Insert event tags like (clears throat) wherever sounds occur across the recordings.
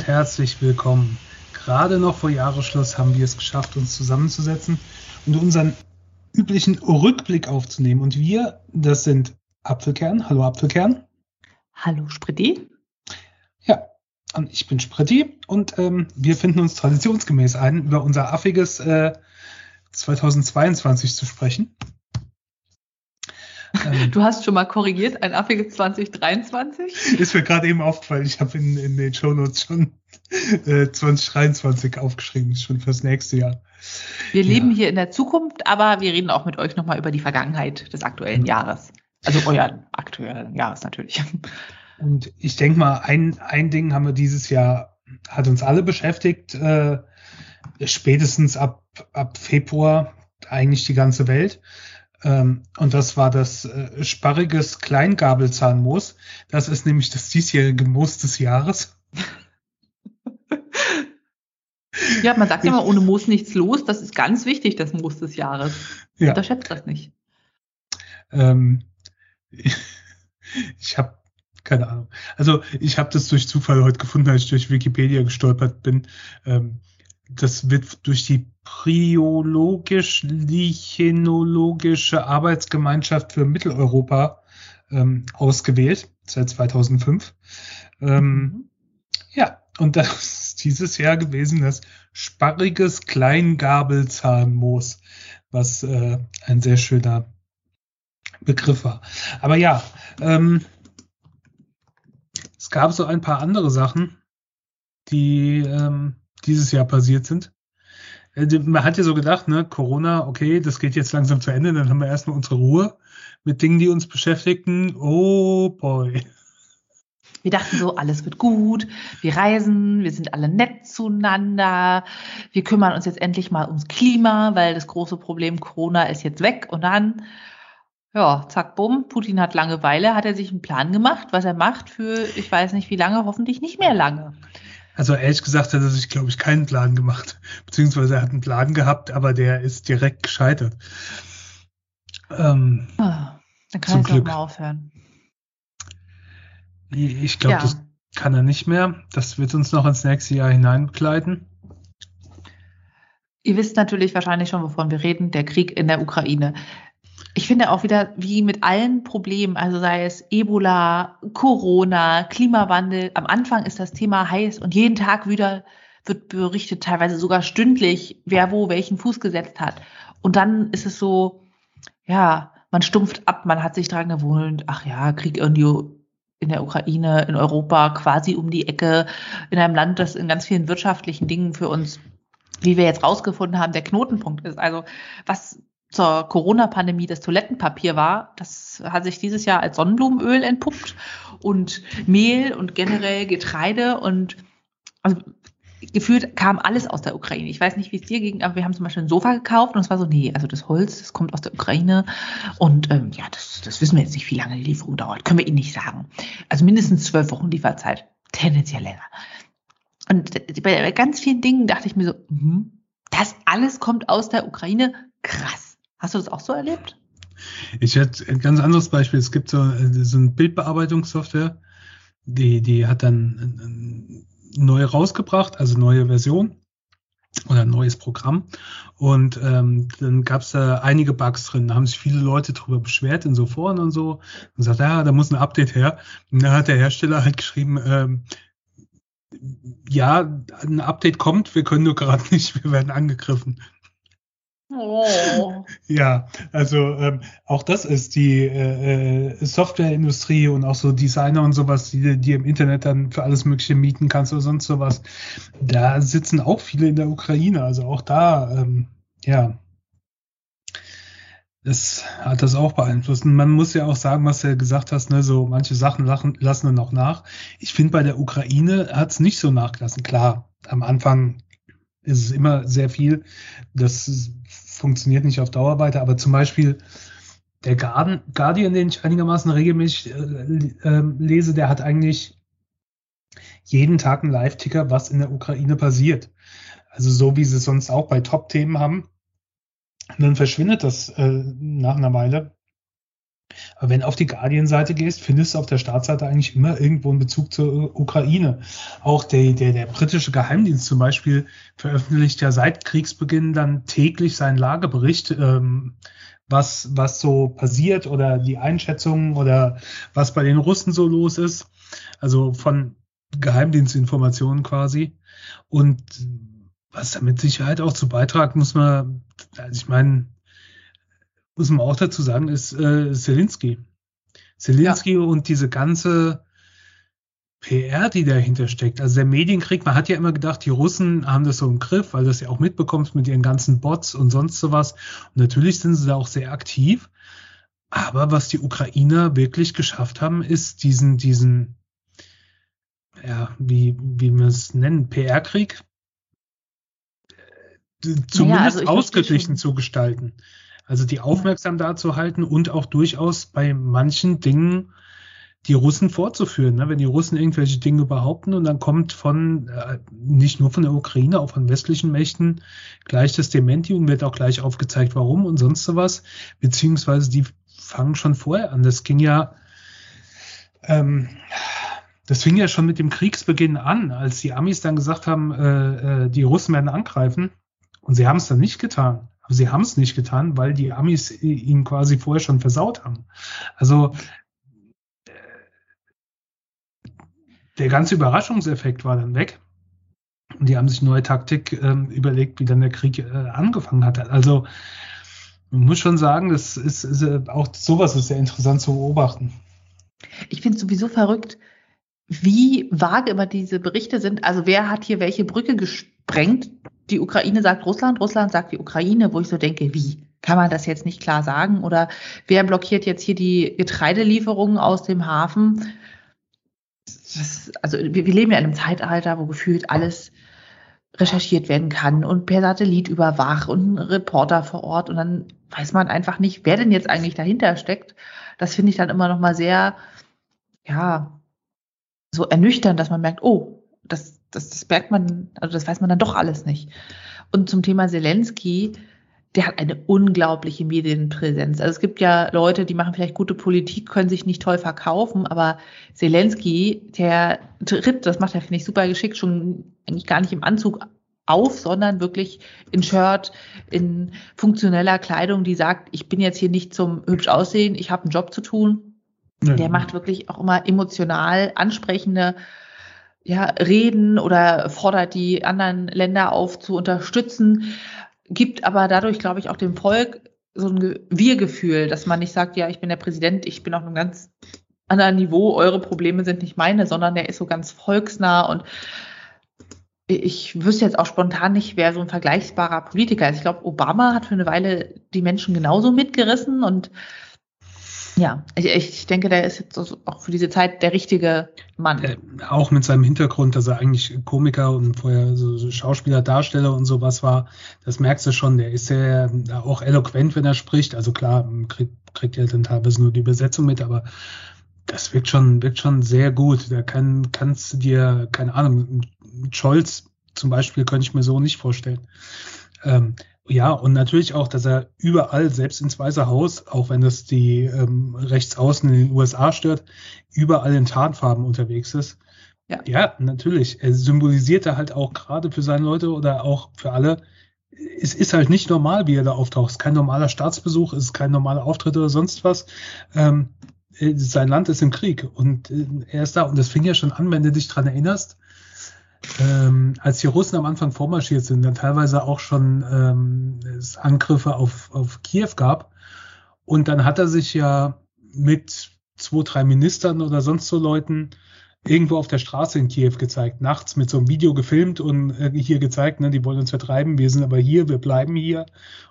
und herzlich willkommen. Gerade noch vor Jahresschluss haben wir es geschafft, uns zusammenzusetzen und unseren üblichen Rückblick aufzunehmen. Und wir, das sind Apfelkern. Hallo Apfelkern. Hallo Spritti. Ja, und ich bin Spritti und ähm, wir finden uns traditionsgemäß ein, über unser affiges äh, 2022 zu sprechen. Ähm, (laughs) du hast schon mal korrigiert, ein affiges 2023? Ist mir gerade eben aufgefallen, ich habe in, in den Shownotes schon äh, 2023 aufgeschrieben, schon fürs nächste Jahr. Wir ja. leben hier in der Zukunft, aber wir reden auch mit euch nochmal über die Vergangenheit des aktuellen Jahres. Also euer aktuellen Jahres natürlich. (laughs) Und ich denke mal, ein, ein Ding haben wir dieses Jahr, hat uns alle beschäftigt, äh, spätestens ab, ab Februar eigentlich die ganze Welt. Ähm, und das war das äh, sparriges Kleingabelzahnmoos. Das ist nämlich das diesjährige Moos des Jahres. (laughs) Ja, man sagt ja immer, ohne Moos nichts los. Das ist ganz wichtig, das Moos des Jahres. Ja. Unterschätzt das nicht. Ähm, (laughs) ich habe keine Ahnung. Also ich habe das durch Zufall heute gefunden, als ich durch Wikipedia gestolpert bin. Ähm, das wird durch die Priologisch-Lichenologische Arbeitsgemeinschaft für Mitteleuropa ähm, ausgewählt, seit 2005. Ähm, mhm. Ja, und das ist dieses Jahr gewesen das sparriges Kleingabelzahnmoos, was äh, ein sehr schöner Begriff war. Aber ja, ähm, es gab so ein paar andere Sachen, die ähm, dieses Jahr passiert sind. Äh, man hat ja so gedacht, ne, Corona, okay, das geht jetzt langsam zu Ende, dann haben wir erstmal unsere Ruhe mit Dingen, die uns beschäftigten. Oh boy. Wir dachten so, alles wird gut, wir reisen, wir sind alle nett zueinander, wir kümmern uns jetzt endlich mal ums Klima, weil das große Problem Corona ist jetzt weg und dann, ja, zack, bumm, Putin hat Langeweile, hat er sich einen Plan gemacht, was er macht für, ich weiß nicht wie lange, hoffentlich nicht mehr lange. Also ehrlich gesagt hat er sich, glaube ich, keinen Plan gemacht. (laughs) Beziehungsweise er hat einen Plan gehabt, aber der ist direkt gescheitert. Ähm, ah, dann kann er mal aufhören. Ich glaube, ja. das kann er nicht mehr. Das wird uns noch ins nächste Jahr hinein begleiten. Ihr wisst natürlich wahrscheinlich schon, wovon wir reden, der Krieg in der Ukraine ich finde auch wieder, wie mit allen Problemen, also sei es Ebola, Corona, Klimawandel, am Anfang ist das Thema heiß und jeden Tag wieder wird berichtet, teilweise sogar stündlich, wer wo welchen Fuß gesetzt hat. Und dann ist es so, ja, man stumpft ab, man hat sich dran gewohnt, ach ja, Krieg irgendwie in der Ukraine, in Europa, quasi um die Ecke, in einem Land, das in ganz vielen wirtschaftlichen Dingen für uns, wie wir jetzt rausgefunden haben, der Knotenpunkt ist. Also was zur Corona-Pandemie das Toilettenpapier war, das hat sich dieses Jahr als Sonnenblumenöl entpuppt und Mehl und generell Getreide und also gefühlt kam alles aus der Ukraine. Ich weiß nicht, wie es dir ging, aber wir haben zum Beispiel ein Sofa gekauft und es war so, nee, also das Holz, das kommt aus der Ukraine und ähm, ja, das, das wissen wir jetzt nicht, wie lange die Lieferung dauert. Können wir Ihnen nicht sagen. Also mindestens zwölf Wochen Lieferzeit, tendenziell länger. Und bei ganz vielen Dingen dachte ich mir so, mh, das alles kommt aus der Ukraine, krass. Hast du das auch so erlebt? Ich hätte ein ganz anderes Beispiel. Es gibt so, so eine Bildbearbeitungssoftware, die, die hat dann neu rausgebracht, also neue Version oder ein neues Programm. Und ähm, dann gab es da einige Bugs drin. Da haben sich viele Leute darüber beschwert in so Foren und so und gesagt, ja, da muss ein Update her. Und dann hat der Hersteller halt geschrieben, ähm, ja, ein Update kommt, wir können nur gerade (laughs) nicht, wir werden angegriffen. Oh. Ja, also ähm, auch das ist die äh, äh, Softwareindustrie und auch so Designer und sowas, die, die im Internet dann für alles Mögliche mieten kannst oder sonst sowas. Da sitzen auch viele in der Ukraine, also auch da, ähm, ja, das hat das auch beeinflusst. Und man muss ja auch sagen, was du ja gesagt hast, ne, so manche Sachen lachen, lassen dann auch nach. Ich finde, bei der Ukraine hat es nicht so nachgelassen. Klar, am Anfang ist es immer sehr viel. Das funktioniert nicht auf Dauer weiter, aber zum Beispiel der Guardian, den ich einigermaßen regelmäßig äh, äh, lese, der hat eigentlich jeden Tag einen Live-Ticker, was in der Ukraine passiert. Also so wie sie es sonst auch bei Top-Themen haben. Und dann verschwindet das äh, nach einer Weile. Aber wenn du auf die Guardian-Seite gehst, findest du auf der Startseite eigentlich immer irgendwo einen Bezug zur Ukraine. Auch der, der, der britische Geheimdienst zum Beispiel veröffentlicht ja seit Kriegsbeginn dann täglich seinen Lagebericht, ähm, was, was so passiert oder die Einschätzungen oder was bei den Russen so los ist. Also von Geheimdienstinformationen quasi. Und was da mit Sicherheit auch zu beitragen, muss man, also ich meine, muss man auch dazu sagen, ist äh, Zelensky. Zelensky ja. und diese ganze PR, die dahinter steckt. Also der Medienkrieg, man hat ja immer gedacht, die Russen haben das so im Griff, weil das ja auch mitbekommst mit ihren ganzen Bots und sonst sowas. Und natürlich sind sie da auch sehr aktiv. Aber was die Ukrainer wirklich geschafft haben, ist diesen, diesen, ja, wie, wie man es nennen, PR-Krieg äh, zumindest naja, also ausgeglichen zu gestalten. Also die aufmerksam da zu halten und auch durchaus bei manchen Dingen die Russen vorzuführen. Ne? Wenn die Russen irgendwelche Dinge behaupten und dann kommt von, äh, nicht nur von der Ukraine, auch von westlichen Mächten gleich das Dementi und wird auch gleich aufgezeigt, warum und sonst sowas. Beziehungsweise die fangen schon vorher an. Das ging ja, ähm, das fing ja schon mit dem Kriegsbeginn an, als die Amis dann gesagt haben, äh, äh, die Russen werden angreifen. Und sie haben es dann nicht getan. Aber sie haben es nicht getan, weil die Amis ihn quasi vorher schon versaut haben. Also der ganze Überraschungseffekt war dann weg. Und die haben sich neue Taktik ähm, überlegt, wie dann der Krieg äh, angefangen hat. Also man muss schon sagen, das ist, ist äh, auch sowas ist sehr interessant zu beobachten. Ich finde es sowieso verrückt, wie vage immer diese Berichte sind. Also wer hat hier welche Brücke gesprengt? Die Ukraine sagt Russland, Russland sagt die Ukraine, wo ich so denke, wie? Kann man das jetzt nicht klar sagen? Oder wer blockiert jetzt hier die Getreidelieferungen aus dem Hafen? Das, also wir, wir leben ja in einem Zeitalter, wo gefühlt alles recherchiert werden kann und per Satellit überwacht und ein Reporter vor Ort und dann weiß man einfach nicht, wer denn jetzt eigentlich dahinter steckt. Das finde ich dann immer noch mal sehr, ja, so ernüchternd, dass man merkt, oh, das, das, das merkt man, also das weiß man dann doch alles nicht. Und zum Thema Zelensky, der hat eine unglaubliche Medienpräsenz. Also es gibt ja Leute, die machen vielleicht gute Politik, können sich nicht toll verkaufen, aber Zelensky, der tritt, das macht er, finde ich, super geschickt, schon eigentlich gar nicht im Anzug auf, sondern wirklich in Shirt, in funktioneller Kleidung, die sagt, ich bin jetzt hier nicht zum hübsch aussehen, ich habe einen Job zu tun, ja. Der macht wirklich auch immer emotional ansprechende ja, Reden oder fordert die anderen Länder auf zu unterstützen, gibt aber dadurch, glaube ich, auch dem Volk so ein Wir-Gefühl, dass man nicht sagt, ja, ich bin der Präsident, ich bin auf einem ganz anderen Niveau, eure Probleme sind nicht meine, sondern der ist so ganz volksnah und ich wüsste jetzt auch spontan nicht, wer so ein vergleichbarer Politiker ist. Ich glaube, Obama hat für eine Weile die Menschen genauso mitgerissen und ja, ich, ich denke, der ist jetzt auch für diese Zeit der richtige Mann. Äh, auch mit seinem Hintergrund, dass er eigentlich Komiker und vorher so, Schauspieler, Darsteller und sowas war, das merkst du schon. Der ist sehr auch eloquent, wenn er spricht. Also klar, kriegt, kriegt er dann teilweise nur die Übersetzung mit, aber das wirkt schon, wirkt schon sehr gut. Da kann, kannst du dir, keine Ahnung, Scholz zum Beispiel könnte ich mir so nicht vorstellen. Ähm, ja, und natürlich auch, dass er überall, selbst ins Weiße Haus, auch wenn das die ähm, Rechtsaußen in den USA stört, überall in Tarnfarben unterwegs ist. Ja. ja, natürlich. Er symbolisiert da halt auch gerade für seine Leute oder auch für alle, es ist halt nicht normal, wie er da auftaucht. Es ist kein normaler Staatsbesuch, es ist kein normaler Auftritt oder sonst was. Ähm, äh, sein Land ist im Krieg und äh, er ist da. Und das fing ja schon an, wenn du dich dran erinnerst, ähm, als die Russen am Anfang vormarschiert sind, dann teilweise auch schon ähm, es Angriffe auf, auf Kiew gab. Und dann hat er sich ja mit zwei, drei Ministern oder sonst so Leuten irgendwo auf der Straße in Kiew gezeigt, nachts mit so einem Video gefilmt und äh, hier gezeigt, ne, die wollen uns vertreiben, wir sind aber hier, wir bleiben hier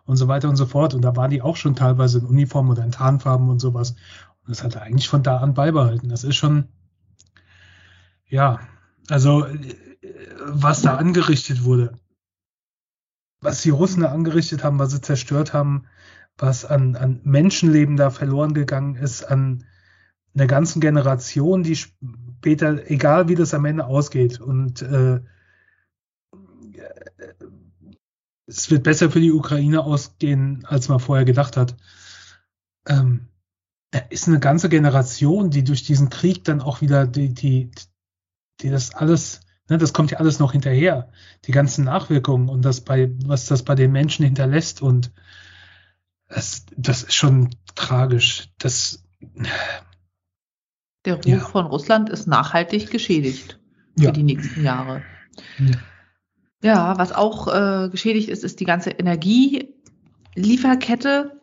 und so weiter und so fort. Und da waren die auch schon teilweise in Uniform oder in Tarnfarben und sowas. Und das hat er eigentlich von da an beibehalten. Das ist schon, ja, also was da angerichtet wurde. Was die Russen da angerichtet haben, was sie zerstört haben, was an, an Menschenleben da verloren gegangen ist, an einer ganzen Generation, die später, egal wie das am Ende ausgeht, und äh, es wird besser für die Ukraine ausgehen, als man vorher gedacht hat. Ähm, da ist eine ganze Generation, die durch diesen Krieg dann auch wieder die, die, die das alles, ne, das kommt ja alles noch hinterher, die ganzen Nachwirkungen und das bei, was das bei den Menschen hinterlässt und das, das ist schon tragisch. Das, Der Ruf ja. von Russland ist nachhaltig geschädigt für ja. die nächsten Jahre. Ja. Ja, was auch äh, geschädigt ist, ist die ganze Energielieferkette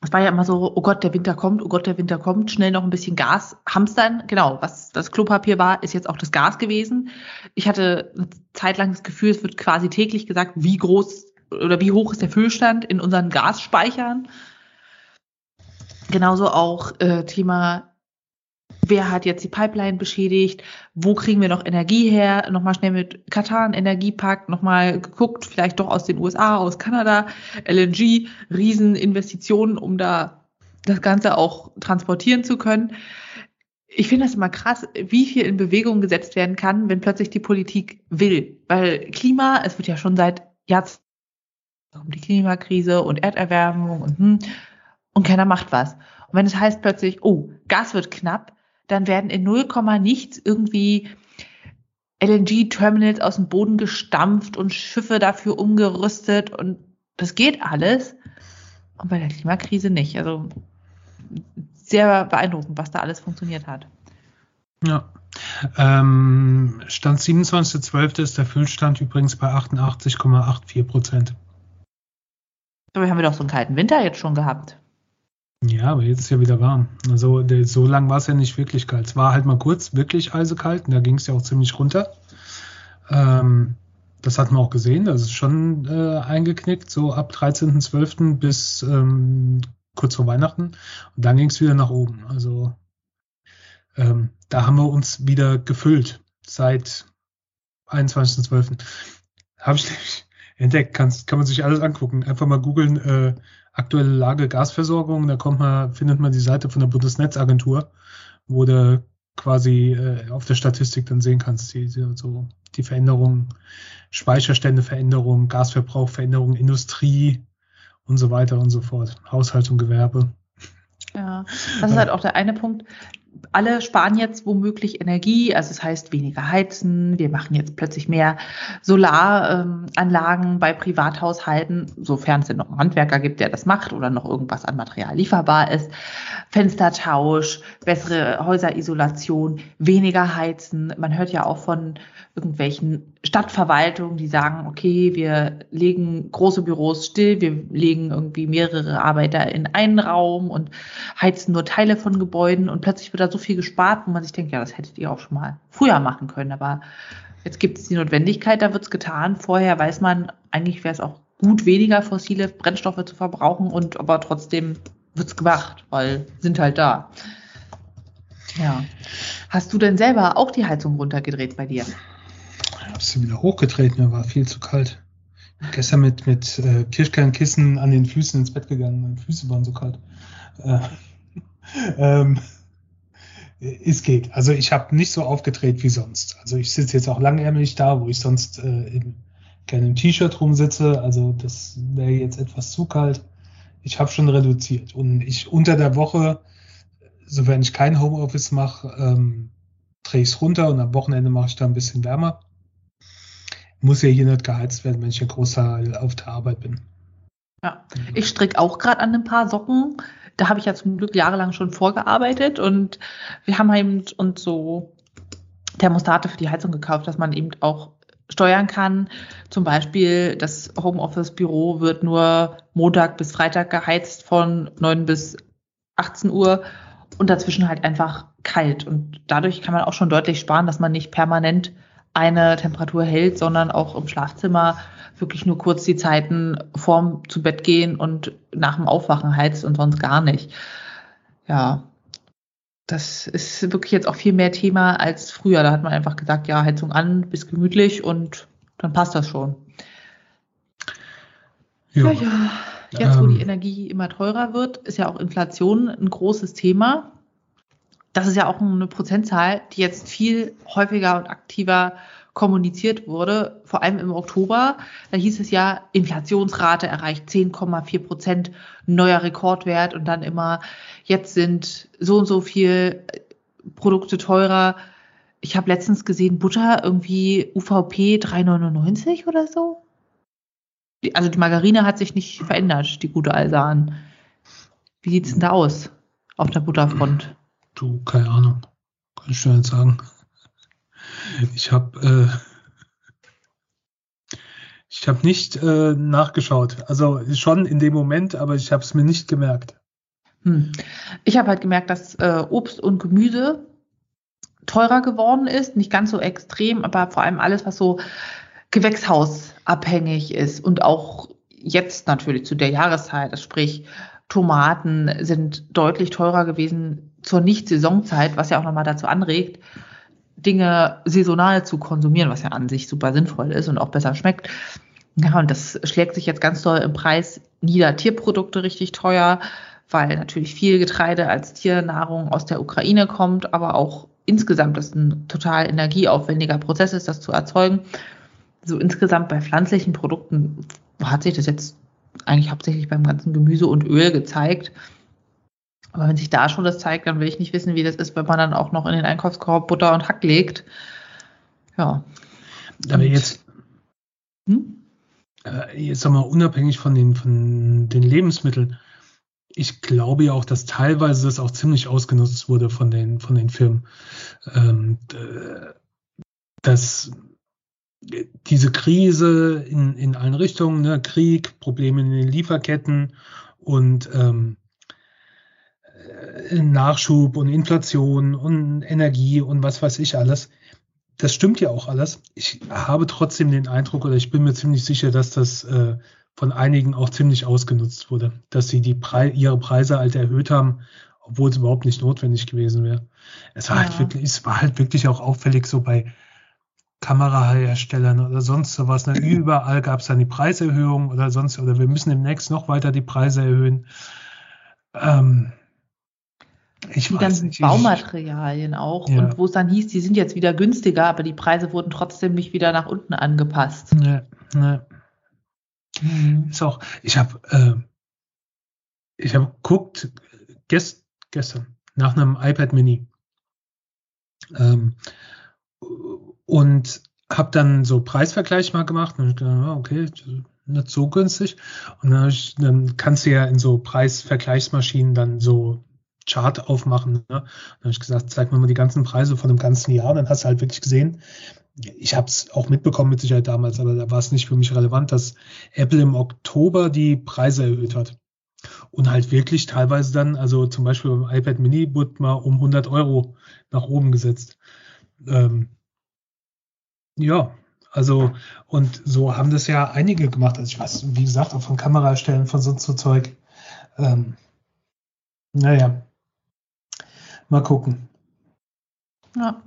es war ja immer so, oh Gott, der Winter kommt, oh Gott, der Winter kommt, schnell noch ein bisschen Gas hamstern. Genau, was das Klopapier war, ist jetzt auch das Gas gewesen. Ich hatte eine Zeit lang das Gefühl, es wird quasi täglich gesagt, wie groß oder wie hoch ist der Füllstand in unseren Gasspeichern. Genauso auch äh, Thema wer hat jetzt die Pipeline beschädigt, wo kriegen wir noch Energie her, nochmal schnell mit Katar einen Energiepakt, nochmal geguckt, vielleicht doch aus den USA, aus Kanada, LNG, Rieseninvestitionen, um da das Ganze auch transportieren zu können. Ich finde das immer krass, wie viel in Bewegung gesetzt werden kann, wenn plötzlich die Politik will. Weil Klima, es wird ja schon seit Jahrzehnten um die Klimakrise und Erderwärmung und hm, und keiner macht was. Und wenn es heißt plötzlich, oh, Gas wird knapp, dann werden in 0, nichts irgendwie LNG-Terminals aus dem Boden gestampft und Schiffe dafür umgerüstet und das geht alles. Und bei der Klimakrise nicht. Also sehr beeindruckend, was da alles funktioniert hat. Ja. Ähm, Stand 27.12. ist der Füllstand übrigens bei 88,84 Prozent. Aber haben wir doch so einen kalten Winter jetzt schon gehabt. Ja, aber jetzt ist ja wieder warm. Also der, so lang war es ja nicht wirklich kalt. Es war halt mal kurz wirklich eisekalt und da ging es ja auch ziemlich runter. Ähm, das hat man auch gesehen, das ist schon äh, eingeknickt, so ab 13.12. bis ähm, kurz vor Weihnachten. Und dann ging es wieder nach oben. Also ähm, da haben wir uns wieder gefüllt seit 21.12. Habe ich (laughs) entdeckt, kannst, kann man sich alles angucken. Einfach mal googeln, äh, aktuelle Lage Gasversorgung. Da kommt man, findet man die Seite von der Bundesnetzagentur, wo du quasi äh, auf der Statistik dann sehen kannst, die, die, so die Veränderungen, Speicherstände Veränderungen, Gasverbrauch Veränderungen, Industrie und so weiter und so fort, Haushalt und Gewerbe. Ja, das ist halt auch der eine Punkt alle sparen jetzt womöglich Energie, also das heißt weniger heizen, wir machen jetzt plötzlich mehr Solaranlagen ähm, bei Privathaushalten, sofern es denn noch einen Handwerker gibt, der das macht oder noch irgendwas an Material lieferbar ist. Fenstertausch, bessere Häuserisolation, weniger heizen. Man hört ja auch von irgendwelchen Stadtverwaltungen, die sagen, okay, wir legen große Büros still, wir legen irgendwie mehrere Arbeiter in einen Raum und heizen nur Teile von Gebäuden und plötzlich wird da so viel gespart, wo man sich denkt, ja, das hättet ihr auch schon mal früher machen können, aber jetzt gibt es die Notwendigkeit, da wird es getan. Vorher weiß man, eigentlich wäre es auch gut, weniger fossile Brennstoffe zu verbrauchen und aber trotzdem wird es gemacht, weil sind halt da. Ja. Hast du denn selber auch die Heizung runtergedreht bei dir? Habe sie wieder hochgedreht, mir war viel zu kalt. Gestern mit, mit äh, Kirschkernkissen an den Füßen ins Bett gegangen. Meine Füße waren so kalt. Äh, (laughs) ähm, es geht. Also ich habe nicht so aufgedreht wie sonst. Also ich sitze jetzt auch langärmlich da, wo ich sonst äh, in, gerne im T-Shirt rumsitze. Also das wäre jetzt etwas zu kalt. Ich habe schon reduziert. Und ich unter der Woche, sofern ich kein Homeoffice mache, ähm, drehe ich es runter und am Wochenende mache ich da ein bisschen wärmer muss ja hier nicht geheizt werden, wenn ich ein Großteil auf der Arbeit bin. Ja, ich stricke auch gerade an ein paar Socken. Da habe ich ja zum Glück jahrelang schon vorgearbeitet und wir haben eben uns so Thermostate für die Heizung gekauft, dass man eben auch steuern kann. Zum Beispiel das Homeoffice-Büro wird nur Montag bis Freitag geheizt von 9 bis 18 Uhr und dazwischen halt einfach kalt. Und dadurch kann man auch schon deutlich sparen, dass man nicht permanent eine Temperatur hält, sondern auch im Schlafzimmer wirklich nur kurz die Zeiten vorm zu Bett gehen und nach dem Aufwachen heizt und sonst gar nicht. Ja, das ist wirklich jetzt auch viel mehr Thema als früher. Da hat man einfach gesagt, ja, Heizung an, bis gemütlich und dann passt das schon. Ja, ja. ja. Jetzt, wo die ähm. Energie immer teurer wird, ist ja auch Inflation ein großes Thema das ist ja auch eine Prozentzahl, die jetzt viel häufiger und aktiver kommuniziert wurde, vor allem im Oktober. Da hieß es ja, Inflationsrate erreicht 10,4 Prozent, neuer Rekordwert und dann immer, jetzt sind so und so viel Produkte teurer. Ich habe letztens gesehen, Butter irgendwie UVP 3,99 oder so. Also die Margarine hat sich nicht verändert, die gute Alsan. Wie sieht's denn da aus auf der Butterfront? Du, keine Ahnung. Kann ich dir nicht sagen. Ich habe äh, ich habe nicht äh, nachgeschaut. Also schon in dem Moment, aber ich habe es mir nicht gemerkt. Hm. Ich habe halt gemerkt, dass äh, Obst und Gemüse teurer geworden ist, nicht ganz so extrem, aber vor allem alles, was so gewächshausabhängig ist und auch jetzt natürlich zu der Jahreszeit, also sprich Tomaten sind deutlich teurer gewesen zur Nicht-Saisonzeit, was ja auch nochmal dazu anregt, Dinge saisonal zu konsumieren, was ja an sich super sinnvoll ist und auch besser schmeckt. Ja, und das schlägt sich jetzt ganz doll im Preis nieder. Tierprodukte richtig teuer, weil natürlich viel Getreide als Tiernahrung aus der Ukraine kommt, aber auch insgesamt das ein total energieaufwendiger Prozess ist, das zu erzeugen. So insgesamt bei pflanzlichen Produkten hat sich das jetzt eigentlich hauptsächlich beim ganzen Gemüse und Öl gezeigt. Aber wenn sich da schon das zeigt, dann will ich nicht wissen, wie das ist, wenn man dann auch noch in den Einkaufskorb Butter und Hack legt. Ja. Aber jetzt, hm? äh, jetzt sag mal, unabhängig von den, von den Lebensmitteln, ich glaube ja auch, dass teilweise das auch ziemlich ausgenutzt wurde von den, von den Firmen. Ähm, dass diese Krise in, in allen Richtungen, ne, Krieg, Probleme in den Lieferketten und ähm, äh, Nachschub und Inflation und Energie und was weiß ich alles. Das stimmt ja auch alles. Ich habe trotzdem den Eindruck, oder ich bin mir ziemlich sicher, dass das äh, von einigen auch ziemlich ausgenutzt wurde, dass sie die Pre ihre Preise halt erhöht haben, obwohl es überhaupt nicht notwendig gewesen wäre. Es war halt ja. halt wirklich, es war halt wirklich auch auffällig so bei Kameraherstellern oder sonst sowas. Ne? (clears throat) Überall gab es dann die Preiserhöhung oder sonst, oder wir müssen demnächst noch weiter die Preise erhöhen. Ähm, ich die ganzen nicht, Baumaterialien auch. Ja. Und wo es dann hieß, die sind jetzt wieder günstiger, aber die Preise wurden trotzdem nicht wieder nach unten angepasst. Ne, ne. Mhm. Ist auch, ich habe äh, ich habe geguckt gest, gestern nach einem iPad Mini. Ähm, und habe dann so Preisvergleich mal gemacht und gedacht, okay, nicht so günstig. Und dann, ich, dann, kannst du ja in so Preisvergleichsmaschinen dann so Chart aufmachen. Ne? Dann habe ich gesagt, zeig mir mal die ganzen Preise von dem ganzen Jahr. Und dann hast du halt wirklich gesehen, ich habe es auch mitbekommen mit Sicherheit damals, aber da war es nicht für mich relevant, dass Apple im Oktober die Preise erhöht hat. Und halt wirklich teilweise dann, also zum Beispiel beim iPad Mini wurde mal um 100 Euro nach oben gesetzt. Ähm, ja, also, und so haben das ja einige gemacht. Also ich weiß, wie gesagt, auch von Kameraerstellen, von so, so Zeug. Ähm, naja, mal gucken. Ja.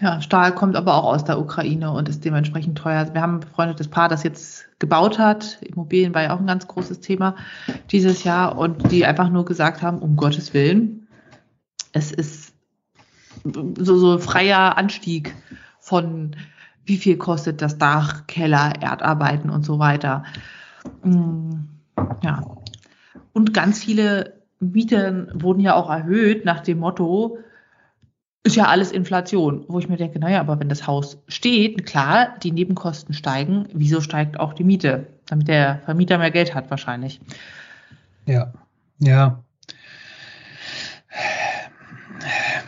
Ja, Stahl kommt aber auch aus der Ukraine und ist dementsprechend teuer. Wir haben ein befreundetes Paar, das jetzt gebaut hat. Immobilien war ja auch ein ganz großes Thema dieses Jahr und die einfach nur gesagt haben, um Gottes Willen, es ist so, so freier Anstieg von wie viel kostet das Dach, Keller, Erdarbeiten und so weiter. Mm, ja. Und ganz viele Mieten wurden ja auch erhöht nach dem Motto, ist ja alles Inflation, wo ich mir denke, naja, aber wenn das Haus steht, klar, die Nebenkosten steigen, wieso steigt auch die Miete? Damit der Vermieter mehr Geld hat wahrscheinlich. Ja, ja.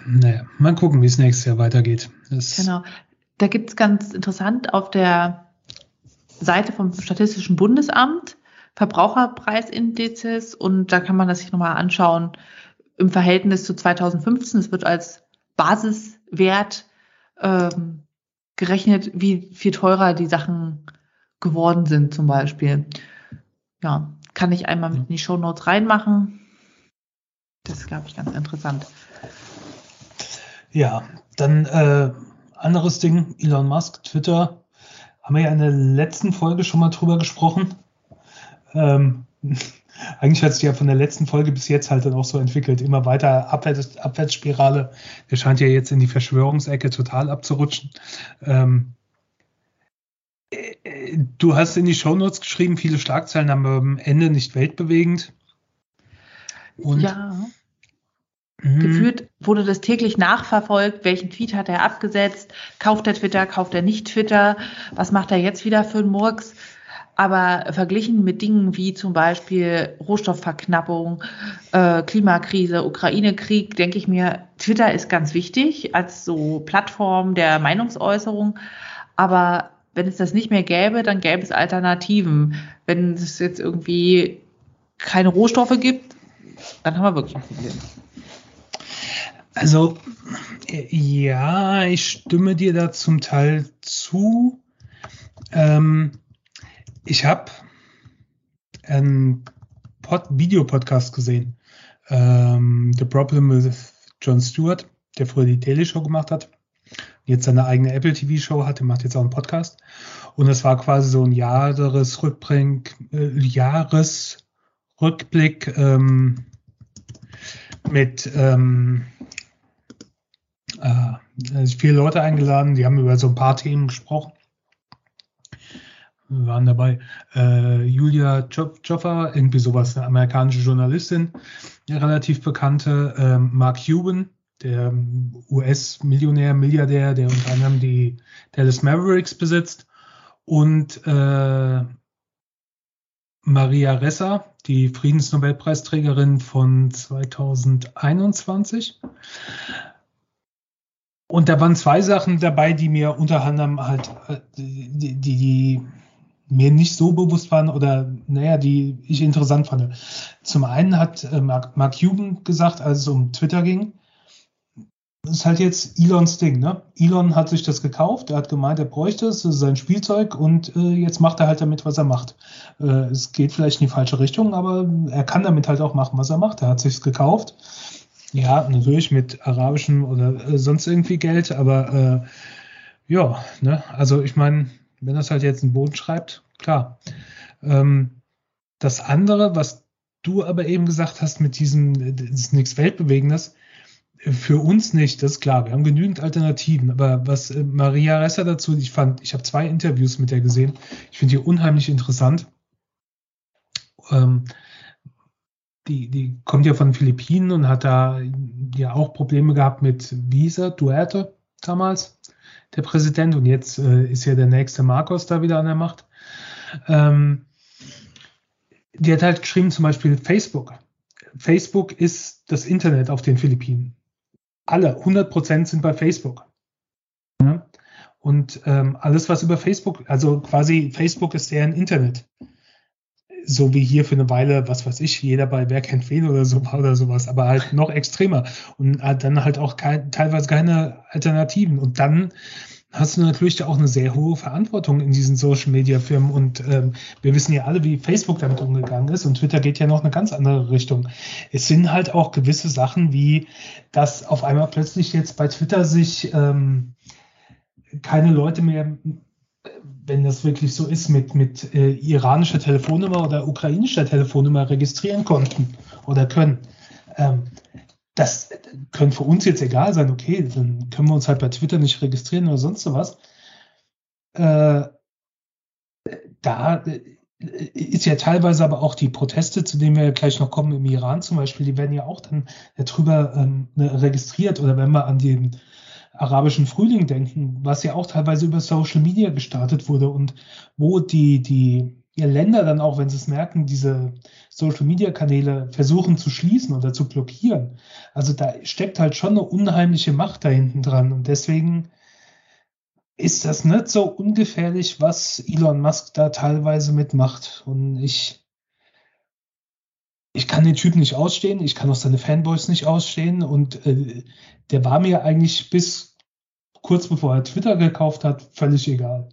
Naja, mal gucken, wie es nächstes Jahr weitergeht. Das genau. Da gibt es ganz interessant auf der Seite vom Statistischen Bundesamt Verbraucherpreisindizes und da kann man das sich nochmal anschauen im Verhältnis zu 2015. Es wird als Basiswert ähm, gerechnet, wie viel teurer die Sachen geworden sind zum Beispiel. Ja, kann ich einmal mit in die Show Notes reinmachen. Das ist, glaube ich, ganz interessant. Ja, dann äh, anderes Ding, Elon Musk, Twitter, haben wir ja in der letzten Folge schon mal drüber gesprochen. Ähm, (laughs) Eigentlich hat sich ja von der letzten Folge bis jetzt halt dann auch so entwickelt. Immer weiter Abwärts, Abwärtsspirale. Der scheint ja jetzt in die Verschwörungsecke total abzurutschen. Ähm, äh, du hast in die Shownotes geschrieben, viele Schlagzeilen, am Ende nicht weltbewegend. Und ja. Mhm. Gefühlt wurde das täglich nachverfolgt. Welchen Tweet hat er abgesetzt? Kauft er Twitter? Kauft er nicht Twitter? Was macht er jetzt wieder für einen Murks? Aber verglichen mit Dingen wie zum Beispiel Rohstoffverknappung, äh, Klimakrise, Ukraine-Krieg, denke ich mir, Twitter ist ganz wichtig als so Plattform der Meinungsäußerung. Aber wenn es das nicht mehr gäbe, dann gäbe es Alternativen. Wenn es jetzt irgendwie keine Rohstoffe gibt, dann haben wir wirklich ein Problem. Also, ja, ich stimme dir da zum Teil zu. Ähm, ich habe einen Pod Videopodcast gesehen. Ähm, The Problem with Jon Stewart, der früher die Daily Show gemacht hat. Jetzt seine eigene Apple TV Show hat, der macht jetzt auch einen Podcast. Und das war quasi so ein Jahresrückblick, äh, Jahresrückblick ähm, mit ähm, äh, viele Leute eingeladen, die haben über so ein paar Themen gesprochen. Waren dabei äh, Julia Joffa, irgendwie sowas, eine amerikanische Journalistin, eine relativ bekannte, äh, Mark Cuban, der US-Millionär, Milliardär, der unter anderem die Dallas Mavericks besitzt, und äh, Maria Ressa, die Friedensnobelpreisträgerin von 2021. Und da waren zwei Sachen dabei, die mir unter anderem halt, äh, die, die, die mir nicht so bewusst waren oder naja, die ich interessant fand. Zum einen hat äh, Mark, Mark Cuban gesagt, als es um Twitter ging, das ist halt jetzt Elons Ding, ne? Elon hat sich das gekauft, er hat gemeint, er bräuchte es, das ist sein Spielzeug und äh, jetzt macht er halt damit, was er macht. Äh, es geht vielleicht in die falsche Richtung, aber er kann damit halt auch machen, was er macht. Er hat sich's gekauft ja, natürlich mit arabischem oder äh, sonst irgendwie Geld, aber äh, ja, ne, also ich meine, wenn das halt jetzt einen Boden schreibt, klar. Ähm, das andere, was du aber eben gesagt hast mit diesem, das ist nichts Weltbewegendes, für uns nicht, das ist klar. Wir haben genügend Alternativen. Aber was äh, Maria Resser dazu, ich fand, ich habe zwei Interviews mit der gesehen. Ich finde die unheimlich interessant. Ähm, die, die kommt ja von den Philippinen und hat da ja auch Probleme gehabt mit Visa, Duerte damals, der Präsident. Und jetzt äh, ist ja der nächste Marcos da wieder an der Macht. Ähm, die hat halt geschrieben, zum Beispiel Facebook. Facebook ist das Internet auf den Philippinen. Alle, 100 Prozent sind bei Facebook. Ja? Und ähm, alles, was über Facebook, also quasi Facebook ist deren Internet so wie hier für eine Weile, was weiß ich, jeder bei Wer kennt wen oder so oder sowas, aber halt noch extremer und dann halt auch kein, teilweise keine Alternativen. Und dann hast du natürlich auch eine sehr hohe Verantwortung in diesen Social Media Firmen und ähm, wir wissen ja alle, wie Facebook damit umgegangen ist und Twitter geht ja noch eine ganz andere Richtung. Es sind halt auch gewisse Sachen wie, dass auf einmal plötzlich jetzt bei Twitter sich ähm, keine Leute mehr wenn das wirklich so ist, mit, mit äh, iranischer Telefonnummer oder ukrainischer Telefonnummer registrieren konnten oder können. Ähm, das könnte für uns jetzt egal sein, okay, dann können wir uns halt bei Twitter nicht registrieren oder sonst was. Äh, da äh, ist ja teilweise aber auch die Proteste, zu denen wir gleich noch kommen im Iran zum Beispiel, die werden ja auch dann darüber ähm, registriert oder wenn wir an den arabischen Frühling denken, was ja auch teilweise über Social Media gestartet wurde und wo die, die Länder dann auch, wenn sie es merken, diese Social Media Kanäle versuchen zu schließen oder zu blockieren. Also da steckt halt schon eine unheimliche Macht da hinten dran und deswegen ist das nicht so ungefährlich, was Elon Musk da teilweise mitmacht. Und ich, ich kann den Typen nicht ausstehen, ich kann auch seine Fanboys nicht ausstehen und äh, der war mir eigentlich bis kurz bevor er Twitter gekauft hat, völlig egal.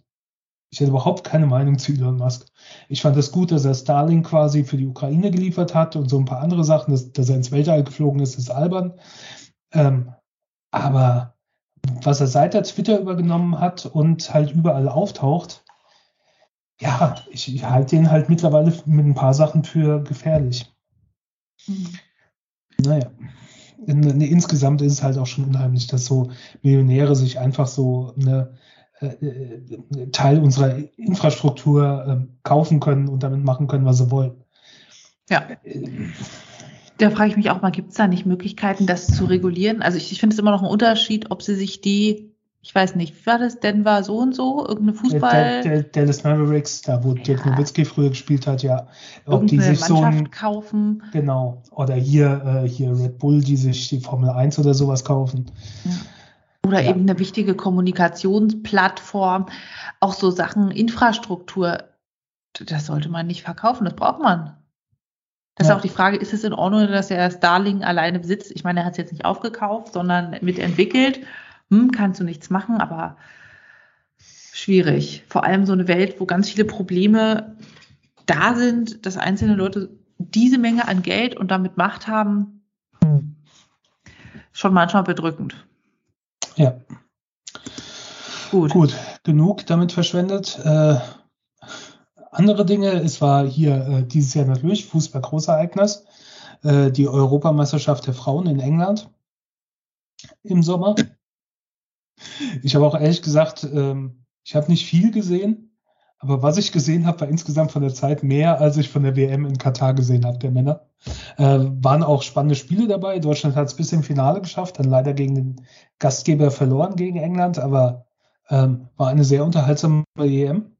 Ich hätte überhaupt keine Meinung zu Elon Musk. Ich fand es das gut, dass er Starlink quasi für die Ukraine geliefert hat und so ein paar andere Sachen, dass, dass er ins Weltall geflogen ist, ist albern. Ähm, aber was er seit er Twitter übergenommen hat und halt überall auftaucht, ja, ich, ich halte den halt mittlerweile mit ein paar Sachen für gefährlich. Naja. In, in, insgesamt ist es halt auch schon unheimlich, dass so Millionäre sich einfach so eine äh, äh Teil unserer Infrastruktur äh, kaufen können und damit machen können, was sie wollen. Ja. Äh, da frage ich mich auch mal, gibt es da nicht Möglichkeiten, das zu regulieren? Also ich, ich finde es immer noch ein Unterschied, ob sie sich die ich weiß nicht, wie war das? Denver so und so? Irgendeine Fußball. Der, der, Dallas Mavericks, da wo ja. Dirk Nowitzki früher gespielt hat, ja. Ob die sich Mannschaft so ein, kaufen. Genau. Oder hier, äh, hier Red Bull, die sich die Formel 1 oder sowas kaufen. Ja. Oder ja. eben eine wichtige Kommunikationsplattform. Auch so Sachen, Infrastruktur, das sollte man nicht verkaufen, das braucht man. Das ja. ist auch die Frage, ist es in Ordnung, dass er Starling alleine besitzt? Ich meine, er hat es jetzt nicht aufgekauft, sondern mitentwickelt hm, kannst du nichts machen, aber schwierig. Vor allem so eine Welt, wo ganz viele Probleme da sind, dass einzelne Leute diese Menge an Geld und damit Macht haben, schon manchmal bedrückend. Ja. Gut. Gut, genug damit verschwendet. Äh, andere Dinge, es war hier äh, dieses Jahr natürlich Fußball Großereignis, äh, die Europameisterschaft der Frauen in England im Sommer. Ich habe auch ehrlich gesagt, ähm, ich habe nicht viel gesehen, aber was ich gesehen habe, war insgesamt von der Zeit mehr, als ich von der WM in Katar gesehen habe, der Männer. Äh, waren auch spannende Spiele dabei. Deutschland hat es bis im Finale geschafft, dann leider gegen den Gastgeber verloren gegen England, aber ähm, war eine sehr unterhaltsame EM.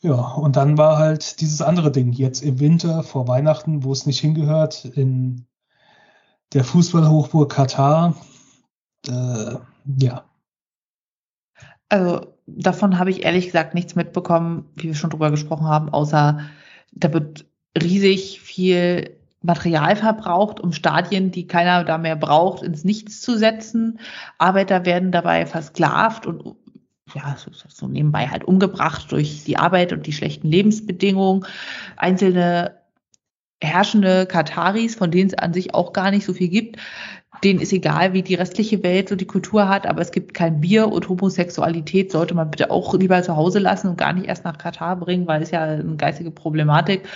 Ja, und dann war halt dieses andere Ding, jetzt im Winter vor Weihnachten, wo es nicht hingehört, in der Fußballhochburg Katar, äh, ja. Also davon habe ich ehrlich gesagt nichts mitbekommen, wie wir schon drüber gesprochen haben, außer da wird riesig viel Material verbraucht, um Stadien, die keiner da mehr braucht, ins Nichts zu setzen. Arbeiter werden dabei versklavt und ja, so, so nebenbei halt umgebracht durch die Arbeit und die schlechten Lebensbedingungen. Einzelne herrschende Kataris, von denen es an sich auch gar nicht so viel gibt, denen ist egal, wie die restliche Welt so die Kultur hat, aber es gibt kein Bier und Homosexualität sollte man bitte auch lieber zu Hause lassen und gar nicht erst nach Katar bringen, weil es ja eine geistige Problematik.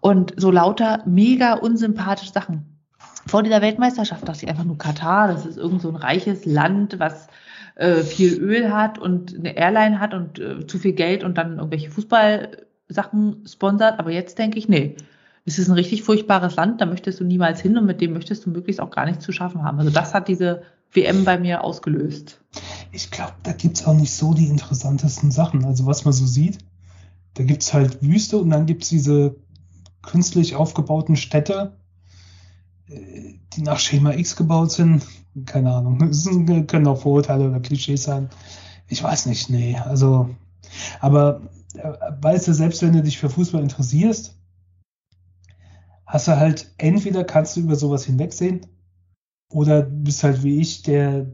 Und so lauter mega unsympathische Sachen. Vor dieser Weltmeisterschaft dachte ich einfach nur Katar, das ist irgend so ein reiches Land, was äh, viel Öl hat und eine Airline hat und äh, zu viel Geld und dann irgendwelche Fußballsachen sponsert. Aber jetzt denke ich, nee, es ist ein richtig furchtbares Land, da möchtest du niemals hin und mit dem möchtest du möglichst auch gar nichts zu schaffen haben. Also das hat diese WM bei mir ausgelöst. Ich glaube, da gibt's auch nicht so die interessantesten Sachen. Also was man so sieht, da gibt's halt Wüste und dann gibt's diese künstlich aufgebauten Städte, äh, die nach Schema X gebaut sind. Keine Ahnung. Das können auch Vorurteile oder Klischees sein. Ich weiß nicht, nee. Also, aber äh, weißt du, selbst wenn du dich für Fußball interessierst, hast du halt, entweder kannst du über sowas hinwegsehen oder bist halt wie ich, der,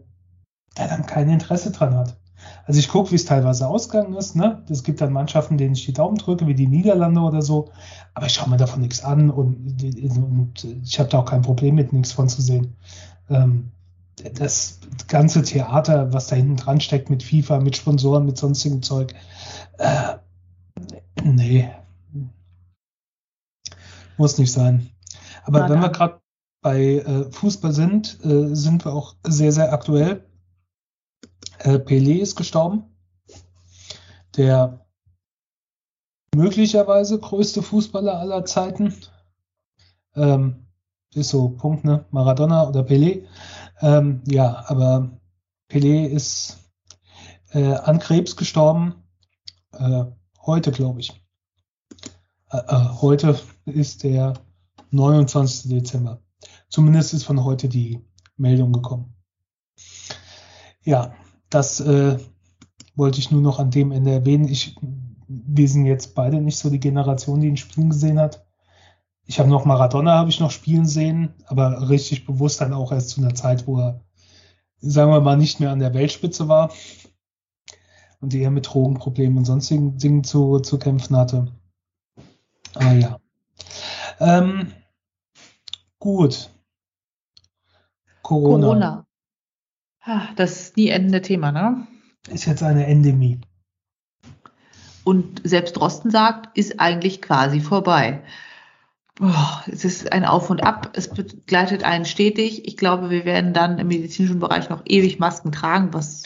der dann kein Interesse dran hat. Also ich gucke, wie es teilweise ausgegangen ist. Ne? Es gibt dann Mannschaften, denen ich die Daumen drücke, wie die Niederlande oder so. Aber ich schaue mir davon nichts an und, und ich habe da auch kein Problem mit, nichts von zu sehen. Ähm, das ganze Theater, was da hinten dran steckt mit FIFA, mit Sponsoren, mit sonstigem Zeug, äh, nee, muss nicht sein. Aber Na, wenn wir gerade bei äh, Fußball sind, äh, sind wir auch sehr, sehr aktuell. Äh, Pelé ist gestorben. Der möglicherweise größte Fußballer aller Zeiten. Ähm, ist so, Punkt, ne? Maradona oder Pelé. Ähm, ja, aber Pelé ist äh, an Krebs gestorben. Äh, heute, glaube ich. Äh, äh, heute ist der 29. Dezember. Zumindest ist von heute die Meldung gekommen. Ja, das äh, wollte ich nur noch an dem Ende erwähnen. Ich, wir sind jetzt beide nicht so die Generation, die ihn spielen gesehen hat. Ich habe noch Maradona habe ich noch spielen sehen, aber richtig bewusst dann auch erst zu einer Zeit, wo er, sagen wir mal, nicht mehr an der Weltspitze war und eher mit Drogenproblemen und sonstigen Dingen zu, zu kämpfen hatte. Ah ja. Ähm, gut. Corona. Corona. Das ist nie endende Thema, ne? Ist jetzt eine Endemie. Und selbst Drosten sagt, ist eigentlich quasi vorbei. Oh, es ist ein Auf und Ab. Es begleitet einen stetig. Ich glaube, wir werden dann im medizinischen Bereich noch ewig Masken tragen, was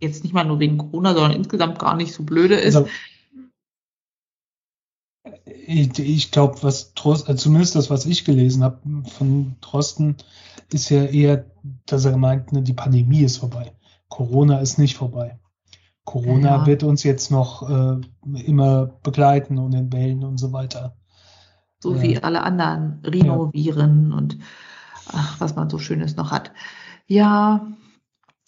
jetzt nicht mal nur wegen Corona, sondern insgesamt gar nicht so blöde ist. Also, ich, ich glaube, was Trost, äh, zumindest das, was ich gelesen habe von Drosten, ist ja eher, dass er meint, ne, die Pandemie ist vorbei. Corona ist nicht vorbei. Corona ja. wird uns jetzt noch äh, immer begleiten und in Wellen und so weiter. So ja. wie alle anderen Rhinoviren ja. und ach, was man so Schönes noch hat. Ja,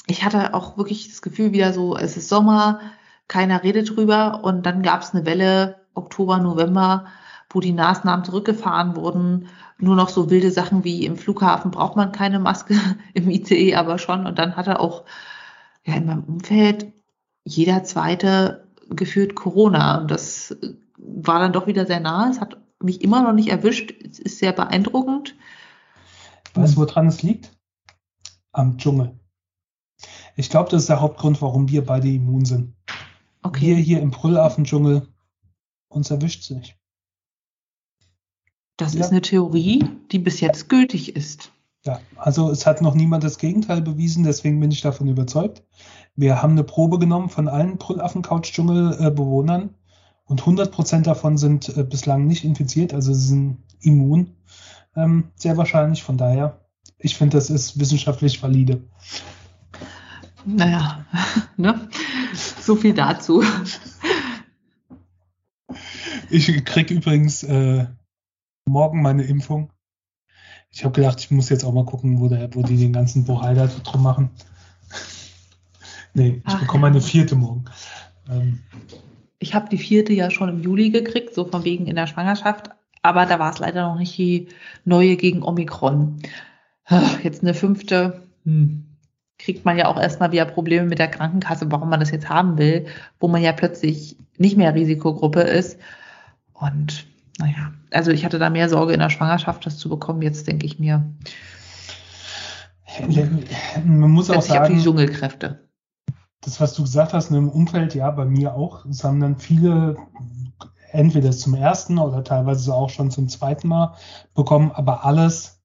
ich hatte auch wirklich das Gefühl wieder so, es ist Sommer, keiner redet drüber und dann gab es eine Welle Oktober, November, wo die Maßnahmen zurückgefahren wurden. Nur noch so wilde Sachen wie im Flughafen braucht man keine Maske, (laughs) im ICE aber schon. Und dann hatte auch ja, in meinem Umfeld jeder zweite geführt Corona. Und das war dann doch wieder sehr nah. Es hat mich immer noch nicht erwischt. Es ist sehr beeindruckend. Weißt du, woran es liegt? Am Dschungel. Ich glaube, das ist der Hauptgrund, warum wir beide immun sind. Okay. Wir hier im Brüllaffen-Dschungel uns erwischt es nicht. Das ja. ist eine Theorie, die bis jetzt gültig ist. Ja, also es hat noch niemand das Gegenteil bewiesen, deswegen bin ich davon überzeugt. Wir haben eine Probe genommen von allen Brüllaffen-Couch-Dschungel-Bewohnern und 100% davon sind äh, bislang nicht infiziert, also sie sind immun. Ähm, sehr wahrscheinlich, von daher, ich finde, das ist wissenschaftlich valide. Naja, (laughs) ne? so viel dazu. Ich krieg übrigens äh, morgen meine Impfung. Ich habe gedacht, ich muss jetzt auch mal gucken, wo, der, wo die den ganzen Bohai da drum machen. (laughs) nee, ich Ach, bekomme meine vierte morgen. Ähm, ich habe die vierte ja schon im Juli gekriegt, so von wegen in der Schwangerschaft. Aber da war es leider noch nicht die neue gegen Omikron. Jetzt eine fünfte. Hm kriegt man ja auch erstmal wieder Probleme mit der Krankenkasse, warum man das jetzt haben will, wo man ja plötzlich nicht mehr Risikogruppe ist. Und naja, also ich hatte da mehr Sorge in der Schwangerschaft, das zu bekommen. Jetzt denke ich mir, man muss auch sagen, die Dschungelkräfte. Das, was du gesagt hast, im Umfeld, ja, bei mir auch. Es haben dann viele entweder zum ersten oder teilweise auch schon zum zweiten Mal bekommen, aber alles,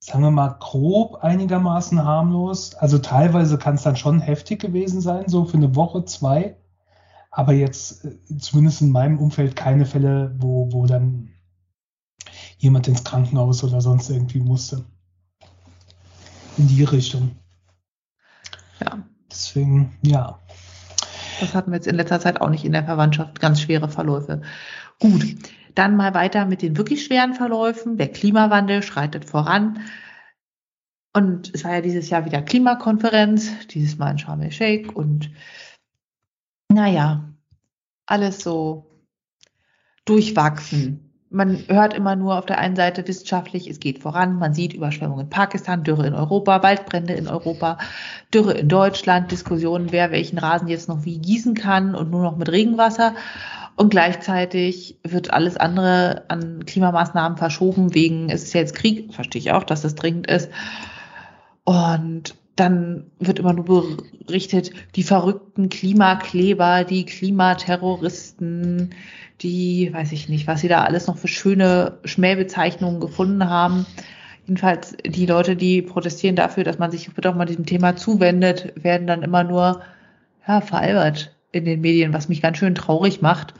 sagen wir mal, grob einigermaßen harmlos. Also teilweise kann es dann schon heftig gewesen sein, so für eine Woche, zwei aber jetzt äh, zumindest in meinem Umfeld keine Fälle, wo, wo dann jemand ins Krankenhaus oder sonst irgendwie musste. In die Richtung. Ja. Deswegen, ja. Das hatten wir jetzt in letzter Zeit auch nicht in der Verwandtschaft, ganz schwere Verläufe. Gut, dann mal weiter mit den wirklich schweren Verläufen. Der Klimawandel schreitet voran. Und es war ja dieses Jahr wieder Klimakonferenz, dieses Mal in Sharm el-Sheikh und naja, alles so durchwachsen. Man hört immer nur auf der einen Seite wissenschaftlich, es geht voran. Man sieht Überschwemmungen in Pakistan, Dürre in Europa, Waldbrände in Europa, Dürre in Deutschland, Diskussionen, wer welchen Rasen jetzt noch wie gießen kann und nur noch mit Regenwasser. Und gleichzeitig wird alles andere an Klimamaßnahmen verschoben wegen, es ist jetzt Krieg, verstehe ich auch, dass das dringend ist. Und dann wird immer nur berichtet, die verrückten Klimakleber, die Klimaterroristen, die, weiß ich nicht, was sie da alles noch für schöne Schmähbezeichnungen gefunden haben. Jedenfalls die Leute, die protestieren dafür, dass man sich auch mal diesem Thema zuwendet, werden dann immer nur ja, veralbert in den Medien, was mich ganz schön traurig macht.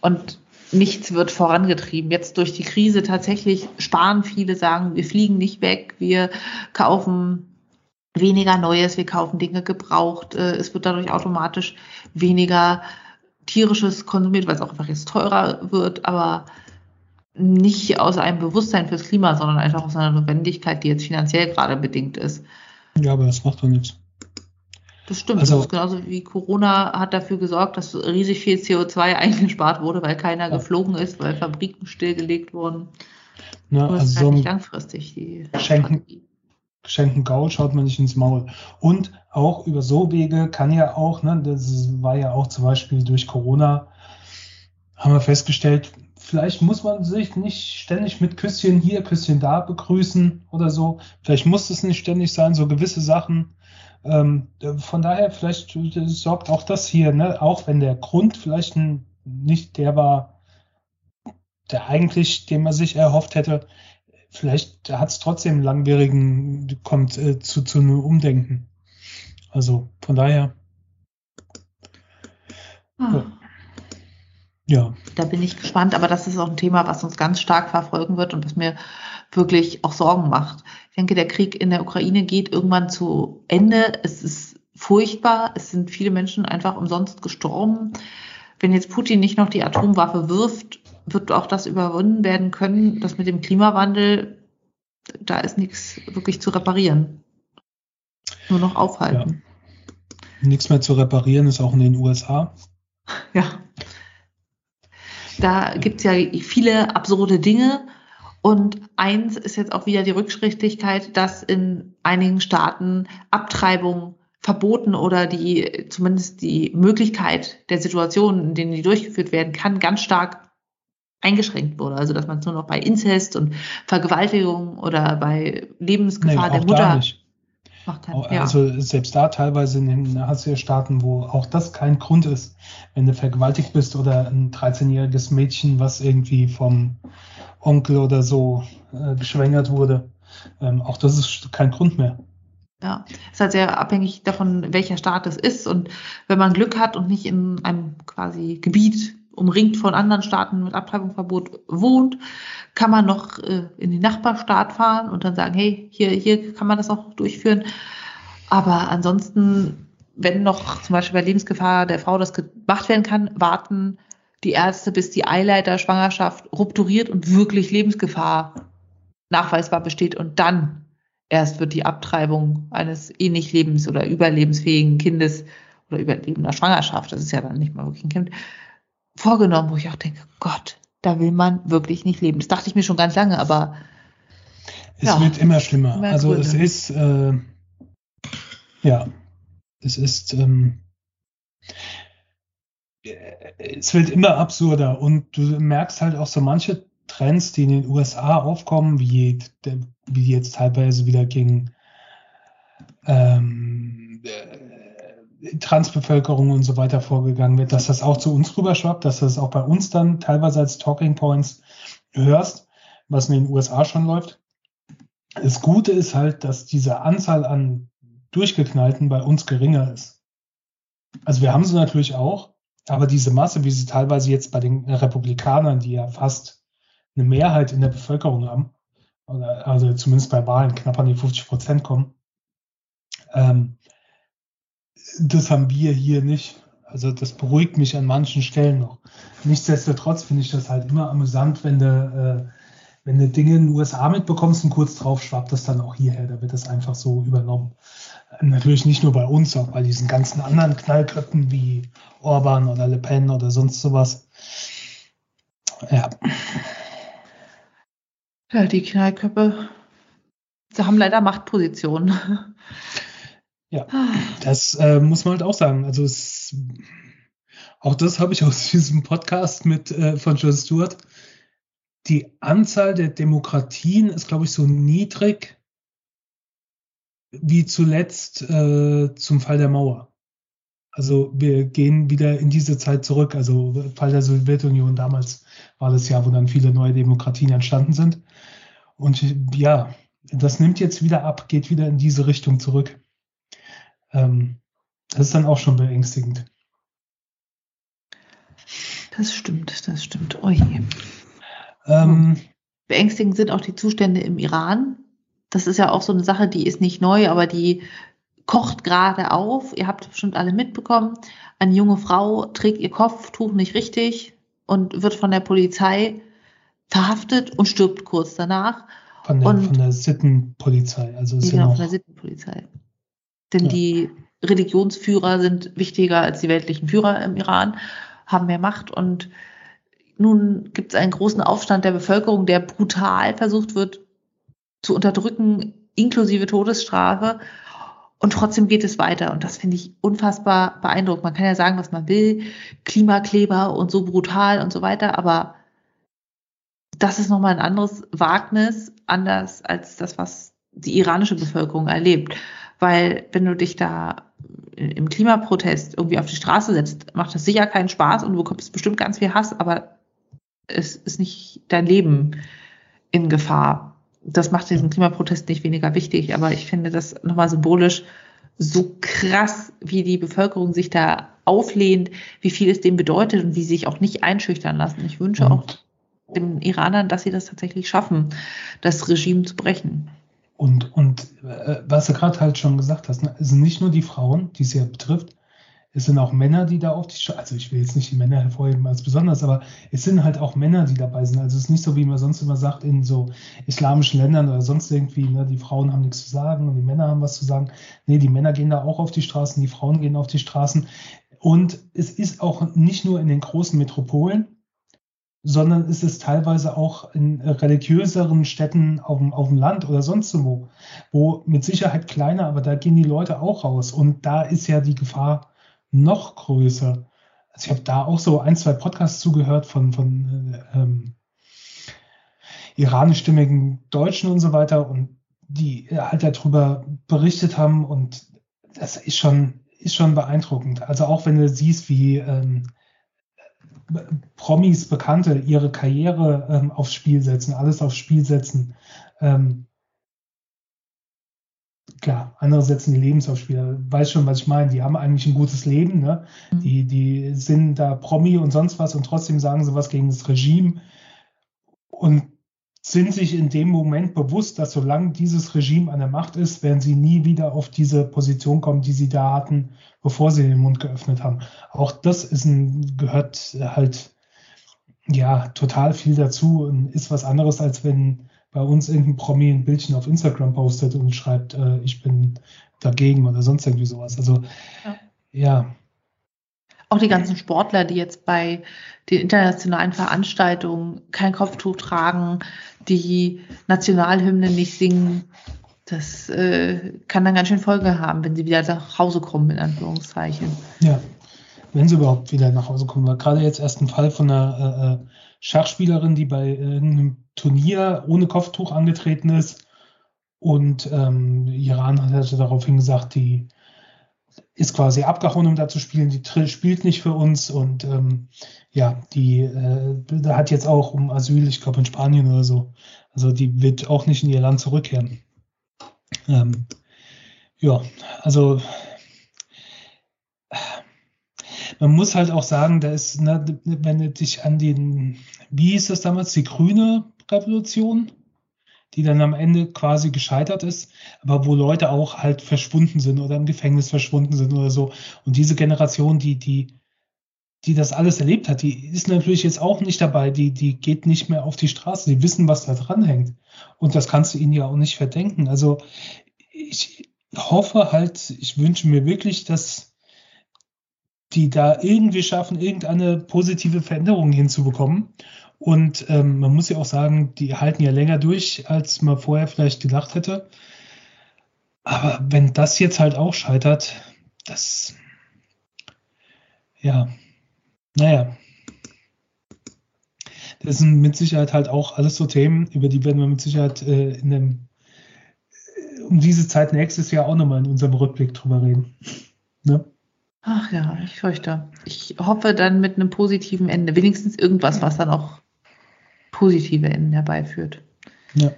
Und nichts wird vorangetrieben. Jetzt durch die Krise tatsächlich sparen viele, sagen, wir fliegen nicht weg, wir kaufen weniger Neues, wir kaufen Dinge gebraucht, äh, es wird dadurch automatisch weniger tierisches konsumiert, weil es auch einfach jetzt teurer wird, aber nicht aus einem Bewusstsein fürs Klima, sondern einfach aus einer Notwendigkeit, die jetzt finanziell gerade bedingt ist. Ja, aber das macht doch nichts. Das stimmt. Also, das ist genauso wie Corona hat dafür gesorgt, dass riesig viel CO2 (laughs) eingespart wurde, weil keiner ja. geflogen ist, weil Fabriken stillgelegt wurden. Na, also ist halt so nicht langfristig die Schenken, Strategie geschenkten Gaul schaut man nicht ins Maul. Und auch über so Wege kann ja auch, ne, das war ja auch zum Beispiel durch Corona, haben wir festgestellt, vielleicht muss man sich nicht ständig mit Küsschen hier, Küsschen da begrüßen oder so. Vielleicht muss es nicht ständig sein, so gewisse Sachen Ähm, von daher, vielleicht sorgt auch das hier, ne, auch wenn der Grund vielleicht nicht der war, der eigentlich, den man sich erhofft hätte, vielleicht hat es trotzdem langwierigen, kommt äh, zu, zu einem Umdenken. Also von daher. Ah. Ja. Da bin ich gespannt, aber das ist auch ein Thema, was uns ganz stark verfolgen wird und was mir wirklich auch Sorgen macht. Ich denke, der Krieg in der Ukraine geht irgendwann zu Ende. Es ist furchtbar. Es sind viele Menschen einfach umsonst gestorben. Wenn jetzt Putin nicht noch die Atomwaffe wirft, wird auch das überwunden werden können. Das mit dem Klimawandel, da ist nichts wirklich zu reparieren. Nur noch aufhalten. Ja. Nichts mehr zu reparieren ist auch in den USA. (laughs) Ja. Da gibt es ja viele absurde Dinge. Und eins ist jetzt auch wieder die Rückschrittlichkeit, dass in einigen Staaten Abtreibung verboten oder die zumindest die Möglichkeit der Situationen, in denen die durchgeführt werden kann, ganz stark eingeschränkt wurde. Also dass man es nur noch bei Inzest und Vergewaltigung oder bei Lebensgefahr nee, der Mutter macht. Kann. Ja. Also selbst da teilweise in den Asia-Staaten, wo auch das kein Grund ist, wenn du vergewaltigt bist oder ein 13-jähriges Mädchen, was irgendwie vom Onkel oder so äh, geschwängert wurde. Ähm, auch das ist kein Grund mehr. Ja, ist halt sehr abhängig davon, welcher Staat es ist. Und wenn man Glück hat und nicht in einem quasi Gebiet umringt von anderen Staaten mit Abtreibungsverbot wohnt, kann man noch äh, in den Nachbarstaat fahren und dann sagen, hey, hier, hier kann man das auch durchführen. Aber ansonsten, wenn noch zum Beispiel bei Lebensgefahr der Frau das gemacht werden kann, warten die Ärzte, bis die Eileiter-Schwangerschaft rupturiert und wirklich Lebensgefahr nachweisbar besteht und dann erst wird die Abtreibung eines eh nicht lebens- oder überlebensfähigen Kindes oder überlebender Schwangerschaft, das ist ja dann nicht mal wirklich ein Kind, vorgenommen, wo ich auch denke, Gott, da will man wirklich nicht leben. Das dachte ich mir schon ganz lange, aber es ja, wird immer schlimmer. Immer also es ist äh, ja, es ist ähm, es wird immer absurder und du merkst halt auch so manche Trends, die in den USA aufkommen, wie, wie jetzt teilweise wieder gegen ähm, Transbevölkerung und so weiter vorgegangen wird, dass das auch zu uns rüberschwappt, dass das auch bei uns dann teilweise als Talking Points hörst, was in den USA schon läuft. Das Gute ist halt, dass diese Anzahl an Durchgeknallten bei uns geringer ist. Also wir haben sie natürlich auch, aber diese Masse, wie sie teilweise jetzt bei den Republikanern, die ja fast eine Mehrheit in der Bevölkerung haben, also zumindest bei Wahlen knapp an die 50 Prozent kommen, ähm, das haben wir hier nicht. Also das beruhigt mich an manchen Stellen noch. Nichtsdestotrotz finde ich das halt immer amüsant, wenn du, äh, wenn du Dinge in den USA mitbekommst und kurz drauf schwappt das dann auch hierher. Da wird das einfach so übernommen. Natürlich nicht nur bei uns, auch bei diesen ganzen anderen Knallköpfen wie Orban oder Le Pen oder sonst sowas. Ja. Ja, die Knallköpfe, sie haben leider Machtpositionen. Ja, das äh, muss man halt auch sagen. Also es, auch das habe ich (laughs) aus diesem Podcast mit äh, von John Stewart. Die Anzahl der Demokratien ist, glaube ich, so niedrig wie zuletzt äh, zum Fall der Mauer. Also wir gehen wieder in diese Zeit zurück. Also Fall der Sowjetunion damals war das Jahr, wo dann viele neue Demokratien entstanden sind. Und ja, das nimmt jetzt wieder ab, geht wieder in diese Richtung zurück. Ähm, das ist dann auch schon beängstigend. Das stimmt, das stimmt. Oh je. Ähm, Beängstigend sind auch die Zustände im Iran. Das ist ja auch so eine Sache, die ist nicht neu, aber die kocht gerade auf. Ihr habt bestimmt alle mitbekommen. Eine junge Frau trägt ihr Kopftuch nicht richtig und wird von der Polizei verhaftet und stirbt kurz danach. Von der, und, von der Sittenpolizei. Also ist genau, ja noch, von der Sittenpolizei. Denn ja. die Religionsführer sind wichtiger als die weltlichen Führer im Iran, haben mehr Macht und nun gibt es einen großen Aufstand der Bevölkerung, der brutal versucht wird zu unterdrücken, inklusive Todesstrafe. Und trotzdem geht es weiter. Und das finde ich unfassbar beeindruckend. Man kann ja sagen, was man will, Klimakleber und so brutal und so weiter, aber das ist nochmal ein anderes Wagnis, anders als das, was die iranische Bevölkerung erlebt Weil wenn du dich da im Klimaprotest irgendwie auf die Straße setzt, macht das sicher keinen Spaß und du bekommst bestimmt ganz viel Hass, aber es ist nicht dein Leben in Gefahr. Das macht diesen Klimaprotest nicht weniger wichtig, aber ich finde das nochmal symbolisch so krass, wie die Bevölkerung sich da auflehnt, wie viel es dem bedeutet und wie sie sich auch nicht einschüchtern lassen. Ich wünsche und, auch den Iranern, dass sie das tatsächlich schaffen, das Regime zu brechen. Und, und äh, was du gerade halt schon gesagt hast, ne, es sind nicht nur die Frauen, die es ja betrifft, es sind auch Männer, die da auf die also ich will jetzt nicht die Männer hervorheben als besonders, aber es sind halt auch Männer, die dabei sind. Also es ist nicht so, wie man sonst immer sagt, in so islamischen Ländern oder sonst irgendwie, ne, die Frauen haben nichts zu sagen und die Männer haben was zu sagen. Nee, die Männer gehen da auch auf die Straßen, die Frauen gehen auf die Straßen. Und es ist auch nicht nur in den großen Metropolen, sondern es ist teilweise auch in religiöseren Städten auf dem, auf dem Land oder sonst wo, wo mit Sicherheit kleiner, aber da gehen die Leute auch raus. Und da ist ja die Gefahr noch größer. Also ich habe da auch so ein, zwei Podcasts zugehört von, von äh, ähm, iranischstimmigen Deutschen und so weiter und die halt darüber berichtet haben und das ist schon, ist schon beeindruckend. Also auch wenn du siehst, wie ähm, Promis, Bekannte ihre Karriere ähm, aufs Spiel setzen, alles aufs Spiel setzen. Ähm, klar, andere setzen die Lebens aufs Spiel. Weiß schon, was ich meine. Die haben eigentlich ein gutes Leben, ne? Mhm. Die, die sind da Promi und sonst was und trotzdem sagen sie was gegen das Regime und sind sich in dem Moment bewusst, dass solange dieses Regime an der Macht ist, werden sie nie wieder auf diese Position kommen, die sie da hatten, bevor sie den Mund geöffnet haben. Auch das ist ein, gehört halt ja total viel dazu und ist was anderes, als wenn bei uns irgendein Promi ein Bildchen auf Instagram postet und schreibt, äh, ich bin dagegen oder sonst irgendwie sowas. Also ja. ja. Auch die ganzen Sportler, die jetzt bei den internationalen Veranstaltungen kein Kopftuch tragen, die Nationalhymne nicht singen, das äh, kann dann ganz schön Folge haben, wenn sie wieder nach Hause kommen, in Anführungszeichen. Ja, wenn sie überhaupt wieder nach Hause kommen. Weil gerade jetzt erst ein Fall von einer äh, äh Schachspielerin, die bei irgendeinem Turnier ohne Kopftuch angetreten ist. Und ähm, Iran hat also daraufhin gesagt, die ist quasi abgehauen, um da zu spielen. Die spielt nicht für uns und ähm, ja, die äh, hat jetzt auch um Asyl, ich glaube in Spanien oder so. Also die wird auch nicht in ihr Land zurückkehren. Ähm, ja, also man muss halt auch sagen, da ist, ne, wenn du dich an den, wie hieß das damals, die grüne Revolution, die dann am Ende quasi gescheitert ist, aber wo Leute auch halt verschwunden sind oder im Gefängnis verschwunden sind oder so. Und diese Generation, die, die, die das alles erlebt hat, die ist natürlich jetzt auch nicht dabei, die, die geht nicht mehr auf die Straße, die wissen, was da dran hängt. Und das kannst du ihnen ja auch nicht verdenken. Also ich hoffe halt, ich wünsche mir wirklich, dass die da irgendwie schaffen, irgendeine positive Veränderung hinzubekommen. Und ähm, man muss ja auch sagen, die halten ja länger durch, als man vorher vielleicht gedacht hätte. Aber wenn das jetzt halt auch scheitert, das, ja, naja. Das sind mit Sicherheit halt auch alles so Themen, über die werden wir mit Sicherheit äh, in dem, äh, um diese Zeit nächstes Jahr auch nochmal in unserem Rückblick drüber reden. Ne? Ach ja, ich fürchte. Ich hoffe dann mit einem positiven Ende. Wenigstens irgendwas, was dann auch positive Enden herbeiführt. Ja.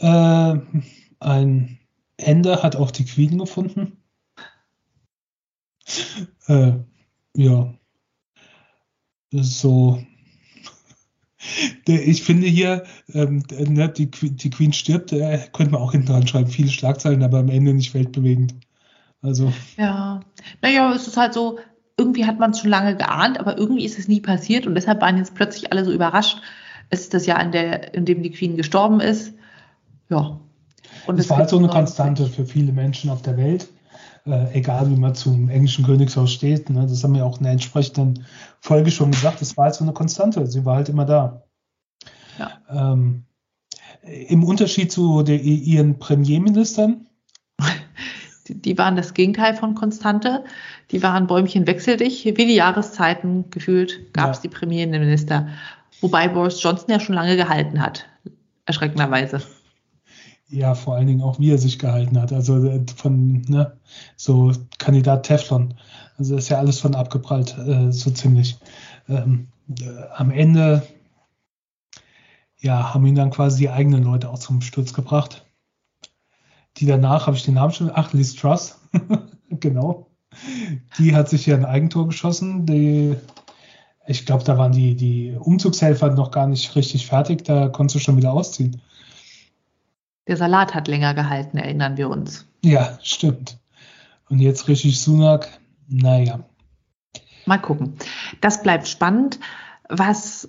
Äh, ein Ende hat auch die Queen gefunden. äh, ja. So. (laughs) Ich finde hier, ähm, ne, die, die Queen stirbt, äh, könnte man auch hinten dran schreiben, viele Schlagzeilen, aber am Ende nicht weltbewegend. Also. Ja, naja, es ist halt so, irgendwie hat man es schon lange geahnt, aber irgendwie ist es nie passiert und deshalb waren jetzt plötzlich alle so überrascht. Es ist das Jahr, in, der, in dem die Queen gestorben ist. Ja. Und es war halt so eine Konstante für viele Menschen auf der Welt, äh, egal wie man zum englischen Königshaus steht. Ne? Das haben wir auch in der entsprechenden Folge schon gesagt. Es war halt so eine Konstante. Sie war halt immer da. Ja. Ähm, Im Unterschied zu der, ihren Premierministern die waren das Gegenteil von Konstante. Die waren Bäumchen wechsel dich. Wie die Jahreszeiten gefühlt gab es ja. die Premierminister. Wobei Boris Johnson ja schon lange gehalten hat. Erschreckenderweise. Ja, vor allen Dingen auch, wie er sich gehalten hat. Also äh, von, ne, so Kandidat Teflon. Also ist ja alles von abgeprallt, äh, so ziemlich. Ähm, äh, am Ende, ja, haben ihn dann quasi die eigenen Leute auch zum Sturz gebracht. Die danach, habe ich den Namen schon, ach, Liz Truss, (laughs) genau. Die hat sich ja ein Eigentor geschossen. Die, ich glaube, da waren die, die Umzugshelfer noch gar nicht richtig fertig. Da konntest du schon wieder ausziehen. Der Salat hat länger gehalten, erinnern wir uns. Ja, stimmt. Und jetzt richtig Sunak, naja. Mal gucken. Das bleibt spannend. Was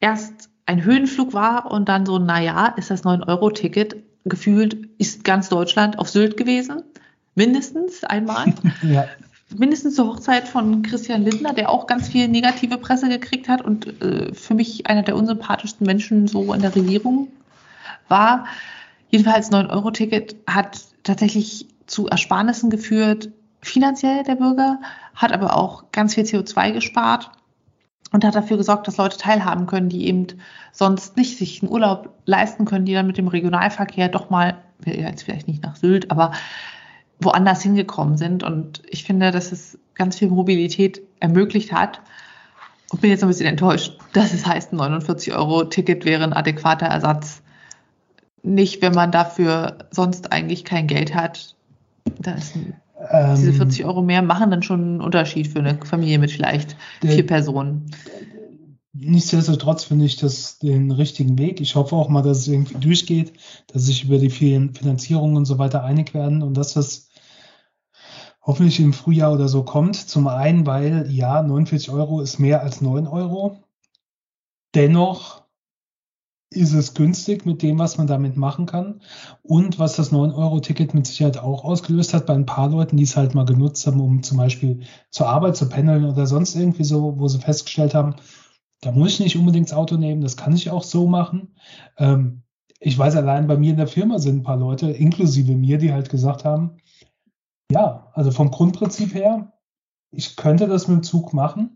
erst ein Höhenflug war und dann so, naja, ist das 9-Euro-Ticket gefühlt, ist ganz Deutschland auf Sylt gewesen. Mindestens einmal. (laughs) ja. Mindestens zur Hochzeit von Christian Lindner, der auch ganz viel negative Presse gekriegt hat und äh, für mich einer der unsympathischsten Menschen so in der Regierung war. Jedenfalls 9-Euro-Ticket hat tatsächlich zu Ersparnissen geführt, finanziell der Bürger, hat aber auch ganz viel CO2 gespart und hat dafür gesorgt, dass Leute teilhaben können, die eben sonst nicht sich einen Urlaub leisten können, die dann mit dem Regionalverkehr doch mal, jetzt vielleicht nicht nach Sylt, aber woanders hingekommen sind. Und ich finde, dass es ganz viel Mobilität ermöglicht hat. Und bin jetzt ein bisschen enttäuscht, dass es heißt, ein 49 Euro Ticket wäre ein adäquater Ersatz nicht, wenn man dafür sonst eigentlich kein Geld hat. Das, ähm, diese 40 Euro mehr machen dann schon einen Unterschied für eine Familie mit vielleicht der, vier Personen. Nichtsdestotrotz finde ich das den richtigen Weg. Ich hoffe auch mal, dass es irgendwie durchgeht, dass sich über die vielen Finanzierungen und so weiter einig werden und dass das hoffentlich im Frühjahr oder so kommt. Zum einen, weil ja, 49 Euro ist mehr als 9 Euro. Dennoch ist es günstig mit dem, was man damit machen kann. Und was das 9-Euro-Ticket mit Sicherheit auch ausgelöst hat bei ein paar Leuten, die es halt mal genutzt haben, um zum Beispiel zur Arbeit zu pendeln oder sonst irgendwie so, wo sie festgestellt haben, da muss ich nicht unbedingt das Auto nehmen, das kann ich auch so machen. Ähm, ich weiß allein, bei mir in der Firma sind ein paar Leute, inklusive mir, die halt gesagt haben, ja, also vom Grundprinzip her, ich könnte das mit dem Zug machen,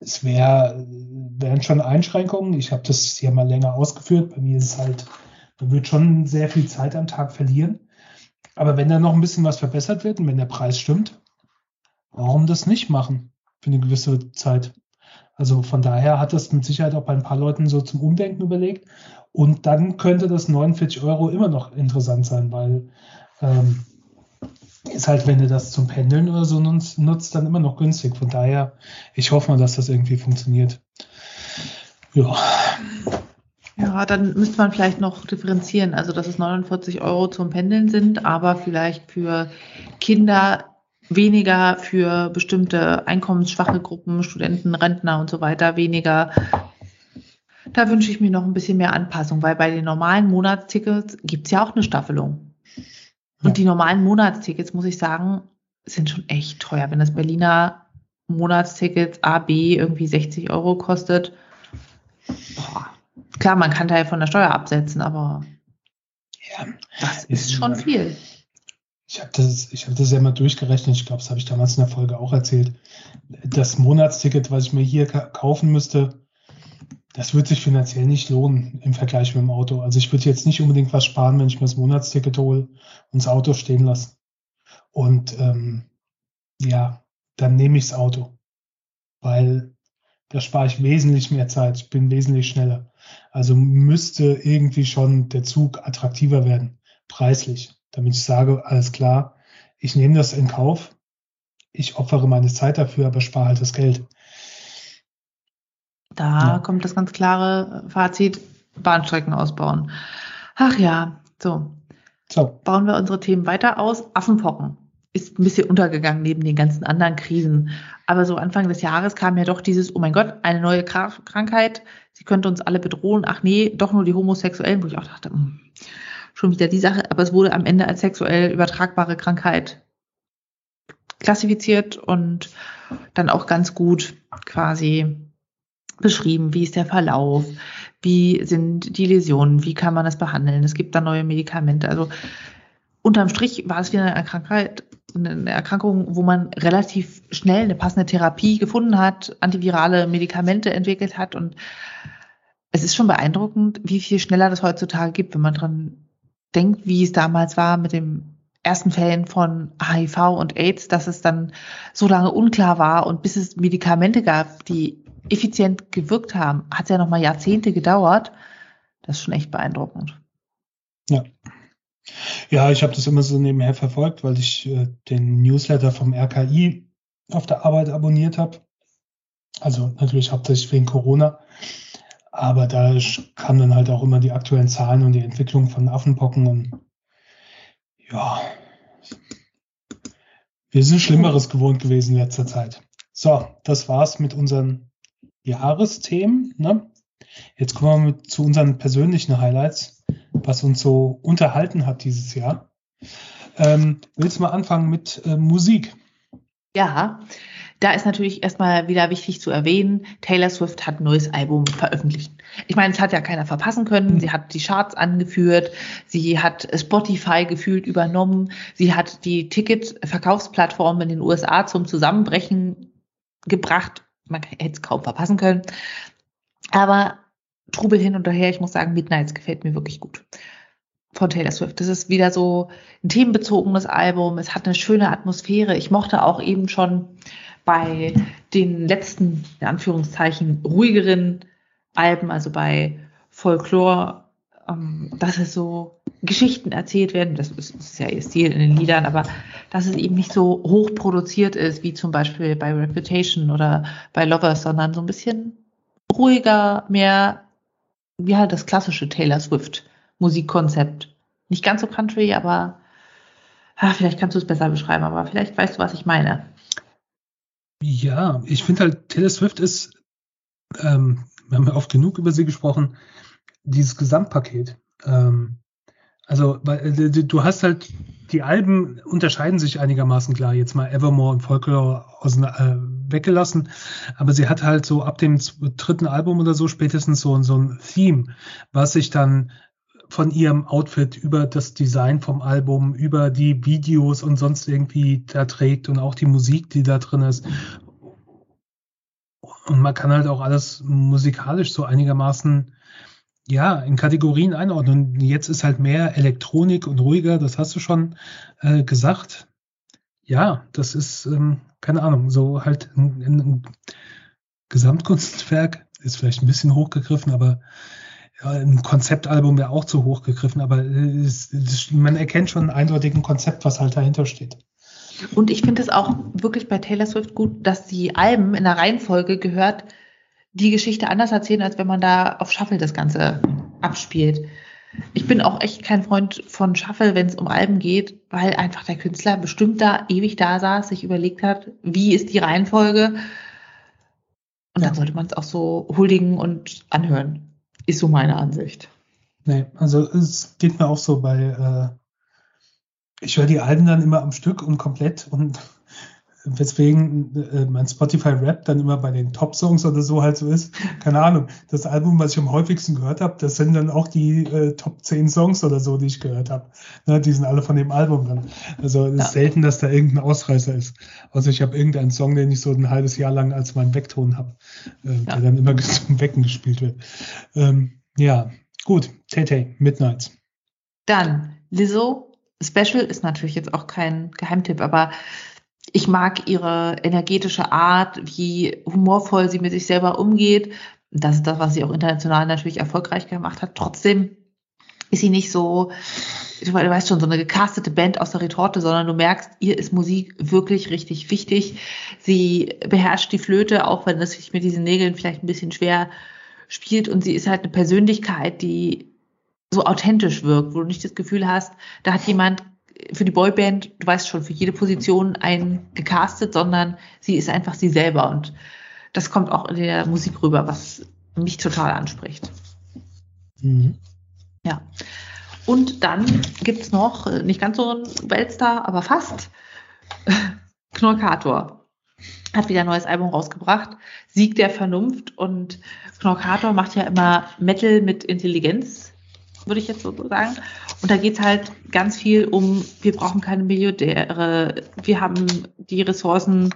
es wär, wären schon Einschränkungen. Ich habe das hier mal länger ausgeführt. Bei mir ist es halt, man wird schon sehr viel Zeit am Tag verlieren. Aber wenn da noch ein bisschen was verbessert wird und wenn der Preis stimmt, warum das nicht machen für eine gewisse Zeit? Also von daher hat das mit Sicherheit auch bei ein paar Leuten so zum Umdenken überlegt. Und dann könnte das 49 Euro immer noch interessant sein, weil ähm, ist halt, wenn du das zum Pendeln oder so nutzt, nutzt, dann immer noch günstig. Von daher, ich hoffe mal, dass das irgendwie funktioniert. Ja. Ja, dann müsste man vielleicht noch differenzieren. Also, dass es 49 Euro zum Pendeln sind, aber vielleicht für Kinder weniger, für bestimmte einkommensschwache Gruppen, Studenten, Rentner und so weiter weniger. Da wünsche ich mir noch ein bisschen mehr Anpassung, weil bei den normalen Monatstickets gibt es ja auch eine Staffelung. Und die normalen Monatstickets, muss ich sagen, sind schon echt teuer. Wenn das Berliner Monatsticket AB irgendwie 60 Euro kostet, boah. klar, man kann Teil von der Steuer absetzen, aber ja, das ist schon mal, viel. Ich habe das, ich hab das ja mal durchgerechnet. Ich glaube, das habe ich damals in der Folge auch erzählt. Das Monatsticket, was ich mir hier kaufen müsste, das wird sich finanziell nicht lohnen im Vergleich mit dem Auto. Also ich würde jetzt nicht unbedingt was sparen, wenn ich mir das Monatsticket hole und das Auto stehen lasse. Und ähm, ja, dann nehme ich das Auto, weil da spare ich wesentlich mehr Zeit. Ich bin wesentlich schneller. Also müsste irgendwie schon der Zug attraktiver werden, preislich, damit ich sage, alles klar, ich nehme das in Kauf. Ich opfere meine Zeit dafür, aber spare halt das Geld. Da ja. kommt das ganz klare Fazit, Bahnstrecken ausbauen. Ach ja, so. so. Bauen wir unsere Themen weiter aus. Affenpocken ist ein bisschen untergegangen neben den ganzen anderen Krisen. Aber so Anfang des Jahres kam ja doch dieses, oh mein Gott, eine neue Krankheit, sie könnte uns alle bedrohen. Ach nee, doch nur die Homosexuellen, wo ich auch dachte, mh, hm, schon wieder die Sache. Aber es wurde am Ende als sexuell übertragbare Krankheit klassifiziert und dann auch ganz gut quasi beschrieben, wie ist der Verlauf, wie sind die Läsionen, wie kann man das behandeln. Es gibt da neue Medikamente. Also unterm Strich war es wieder eine Krankheit, eine Erkrankung, wo man relativ schnell eine passende Therapie gefunden hat, antivirale Medikamente entwickelt hat und es ist schon beeindruckend, wie viel schneller das heutzutage gibt, wenn man dran denkt, wie es damals war mit dem ersten Fällen von HIV und AIDS, dass es dann so lange unklar war und bis es Medikamente gab, die effizient gewirkt haben, hat es ja noch mal Jahrzehnte gedauert. Das ist schon echt beeindruckend. Ja. Ja, ich habe das immer so nebenher verfolgt, weil ich äh, den Newsletter vom RKI auf der Arbeit abonniert habe. Also natürlich hauptsächlich wegen Corona. Aber da kamen dann halt auch immer die aktuellen Zahlen und die Entwicklung von Affenpocken und ja, wir sind Schlimmeres gewohnt gewesen in letzter Zeit. So, das war's mit unseren Jahresthemen. Ne? Jetzt kommen wir zu unseren persönlichen Highlights, was uns so unterhalten hat dieses Jahr. Ähm, willst du mal anfangen mit äh, Musik? Ja, da ist natürlich erstmal wieder wichtig zu erwähnen, Taylor Swift hat ein neues Album veröffentlicht. Ich meine, es hat ja keiner verpassen können. Sie hat die Charts angeführt, sie hat Spotify gefühlt übernommen, sie hat die Ticketverkaufsplattform in den USA zum Zusammenbrechen gebracht. Man hätte es kaum verpassen können. Aber Trubel hin und her, ich muss sagen, Midnights gefällt mir wirklich gut von Taylor Swift. Das ist wieder so ein themenbezogenes Album. Es hat eine schöne Atmosphäre. Ich mochte auch eben schon bei den letzten, in Anführungszeichen, ruhigeren Alben, also bei Folklore, ähm, dass es so Geschichten erzählt werden. Das ist, ist ja ihr Stil in den Liedern, aber dass es eben nicht so hoch produziert ist, wie zum Beispiel bei Reputation oder bei Lovers, sondern so ein bisschen ruhiger, mehr, wie halt das klassische Taylor Swift Musikkonzept. Nicht ganz so country, aber ach, vielleicht kannst du es besser beschreiben, aber vielleicht weißt du, was ich meine. Ja, ich finde halt, Taylor Swift ist, ähm, wir haben ja oft genug über sie gesprochen, dieses Gesamtpaket. Ähm, also, weil, äh, du hast halt, die Alben unterscheiden sich einigermaßen klar, jetzt mal Evermore und Folklore aus, äh, weggelassen, aber sie hat halt so ab dem dritten Album oder so spätestens so, so ein Theme, was sich dann von ihrem Outfit über das Design vom Album, über die Videos und sonst irgendwie da trägt und auch die Musik, die da drin ist. Und man kann halt auch alles musikalisch so einigermaßen ja, in Kategorien einordnen. Jetzt ist halt mehr Elektronik und ruhiger, das hast du schon äh, gesagt. Ja, das ist, ähm, keine Ahnung, so halt ein, ein Gesamtkunstwerk, ist vielleicht ein bisschen hochgegriffen, aber ja, ein Konzeptalbum wäre auch zu hoch gegriffen, aber es, es, man erkennt schon ein eindeutigen Konzept, was halt dahinter steht. Und ich finde es auch wirklich bei Taylor Swift gut, dass die Alben in der Reihenfolge gehört, die Geschichte anders erzählen, als wenn man da auf Shuffle das Ganze abspielt. Ich bin auch echt kein Freund von Shuffle, wenn es um Alben geht, weil einfach der Künstler bestimmt da ewig da saß, sich überlegt hat, wie ist die Reihenfolge. Und dann sollte man es auch so huldigen und anhören. Ist so meine Ansicht. Nee, also es geht mir auch so bei, äh, ich höre die Alben dann immer am Stück und komplett und weswegen äh, mein Spotify Rap dann immer bei den Top-Songs oder so halt so ist. Keine Ahnung. Das Album, was ich am häufigsten gehört habe, das sind dann auch die äh, Top 10 Songs oder so, die ich gehört habe. Ne, die sind alle von dem Album dann. Also es ja. ist selten, dass da irgendein Ausreißer ist. Also ich habe irgendeinen Song, den ich so ein halbes Jahr lang als meinen Backton habe, äh, ja. der dann immer (laughs) zum Wecken gespielt wird. Ähm, ja, gut. Tay Midnights. Dann Lizzo. Special ist natürlich jetzt auch kein Geheimtipp, aber ich mag ihre energetische Art, wie humorvoll sie mit sich selber umgeht. Das ist das, was sie auch international natürlich erfolgreich gemacht hat. Trotzdem ist sie nicht so, du weißt schon, so eine gecastete Band aus der Retorte, sondern du merkst, ihr ist Musik wirklich richtig wichtig. Sie beherrscht die Flöte, auch wenn es sich mit diesen Nägeln vielleicht ein bisschen schwer spielt. Und sie ist halt eine Persönlichkeit, die so authentisch wirkt, wo du nicht das Gefühl hast, da hat jemand für die Boyband, du weißt schon, für jede Position einen gecastet, sondern sie ist einfach sie selber und das kommt auch in der Musik rüber, was mich total anspricht. Mhm. Ja. Und dann gibt's noch, äh, nicht ganz so ein Weltstar, aber fast, (laughs) Knorkator. Hat wieder ein neues Album rausgebracht, Sieg der Vernunft und Knorkator macht ja immer Metal mit Intelligenz würde ich jetzt so sagen. Und da geht es halt ganz viel um, wir brauchen keine Milliardäre, wir haben die Ressourcen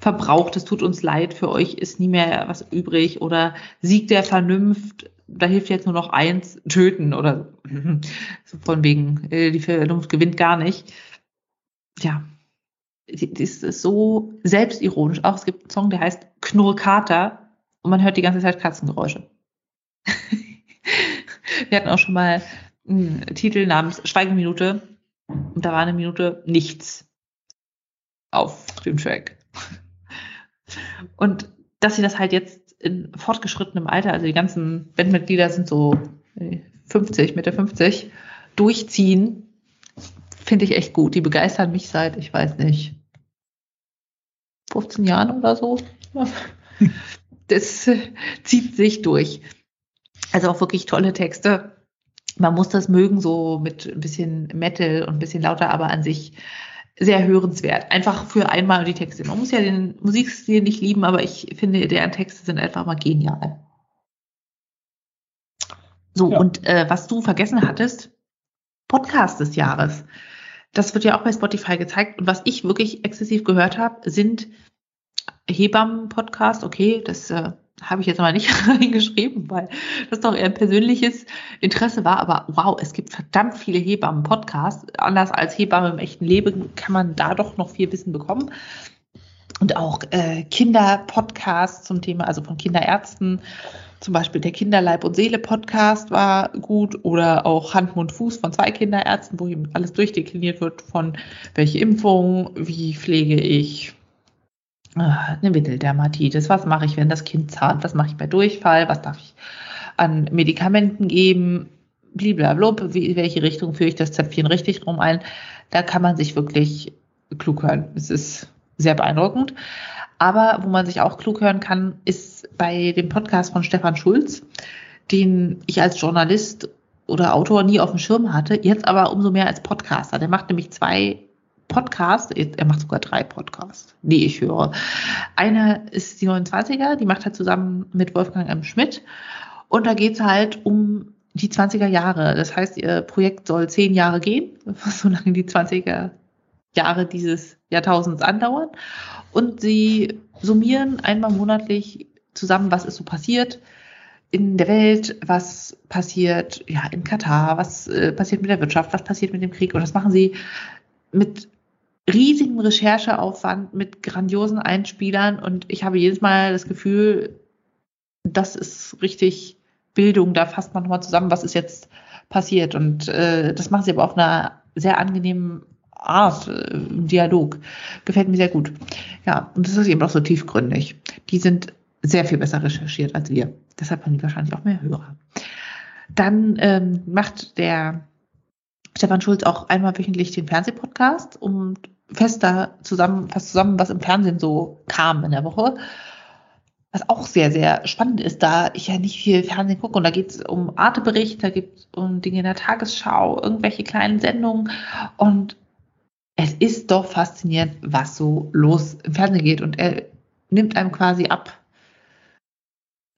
verbraucht, es tut uns leid, für euch ist nie mehr was übrig oder Sieg der Vernunft, da hilft jetzt nur noch eins, töten oder so (laughs) von wegen, äh, die Vernunft gewinnt gar nicht. Ja, das ist so selbstironisch. Auch es gibt einen Song, der heißt Knurrkater und man hört die ganze Zeit Katzengeräusche. (laughs) Wir hatten auch schon mal einen Titel namens Schweigeminute und da war eine Minute nichts auf dem Track. Und dass sie das halt jetzt in fortgeschrittenem Alter, also die ganzen Bandmitglieder sind so 50, Mitte 50, durchziehen, finde ich echt gut. Die begeistern mich seit, ich weiß nicht, 15 Jahren oder so. (laughs) Das zieht sich durch. Also auch wirklich tolle Texte. Man muss das mögen, so mit ein bisschen Metal und ein bisschen lauter, aber an sich sehr hörenswert. Einfach für einmal die Texte. Man muss ja den Musikstil nicht lieben, aber ich finde, deren Texte sind einfach mal genial. So, ja. und äh, was du vergessen hattest, Podcast des Jahres. Das wird ja auch bei Spotify gezeigt. Und was ich wirklich exzessiv gehört habe, sind Hebammen-Podcast. Okay, das äh, habe ich jetzt mal nicht (laughs) reingeschrieben, weil das doch eher ein persönliches Interesse war. Aber wow, es gibt verdammt viele Hebammen-Podcasts. Anders als Hebammen im echten Leben kann man da doch noch viel Wissen bekommen. Und auch äh, Kinder-Podcasts zum Thema, also von Kinderärzten. Zum Beispiel der Kinderleib- und Seele-Podcast war gut oder auch Hand, Mund, Fuß von zwei Kinderärzten, wo eben alles durchdekliniert wird von welche Impfung, wie pflege ich eine Windeldermatitis, was mache ich, wenn das Kind zahnt, was mache ich bei Durchfall, was darf ich an Medikamenten geben, blablabla, wie, welche Richtung führe ich das Zäpfchen richtig rum ein. Da kann man sich wirklich klug hören. Es ist sehr beeindruckend. Aber wo man sich auch klug hören kann, ist bei dem Podcast von Stefan Schulz, den ich als Journalist oder Autor nie auf dem Schirm hatte, jetzt aber umso mehr als Podcaster. Der macht nämlich zwei Podcast, er macht sogar drei Podcasts, die ich höre. Einer ist die 29er, die macht er zusammen mit Wolfgang M. Schmidt. Und da geht es halt um die 20er Jahre. Das heißt, ihr Projekt soll zehn Jahre gehen, (laughs) solange die 20er Jahre dieses Jahrtausends andauern. Und sie summieren einmal monatlich zusammen, was ist so passiert in der Welt, was passiert ja in Katar, was äh, passiert mit der Wirtschaft, was passiert mit dem Krieg. Und das machen sie mit riesigen Rechercheaufwand mit grandiosen Einspielern und ich habe jedes Mal das Gefühl, das ist richtig Bildung, da fasst man nochmal zusammen, was ist jetzt passiert und äh, das machen sie aber auf einer sehr angenehmen Art äh, Dialog. Gefällt mir sehr gut. Ja, und das ist eben auch so tiefgründig. Die sind sehr viel besser recherchiert als wir. Deshalb haben die wahrscheinlich auch mehr Hörer. Dann ähm, macht der Stefan Schulz auch einmal wöchentlich den Fernsehpodcast, um fester zusammen, fast zusammen, was im Fernsehen so kam in der Woche. Was auch sehr, sehr spannend ist, da ich ja nicht viel Fernsehen gucke und da geht es um Artebericht, da geht es um Dinge in der Tagesschau, irgendwelche kleinen Sendungen und es ist doch faszinierend, was so los im Fernsehen geht und er nimmt einem quasi ab,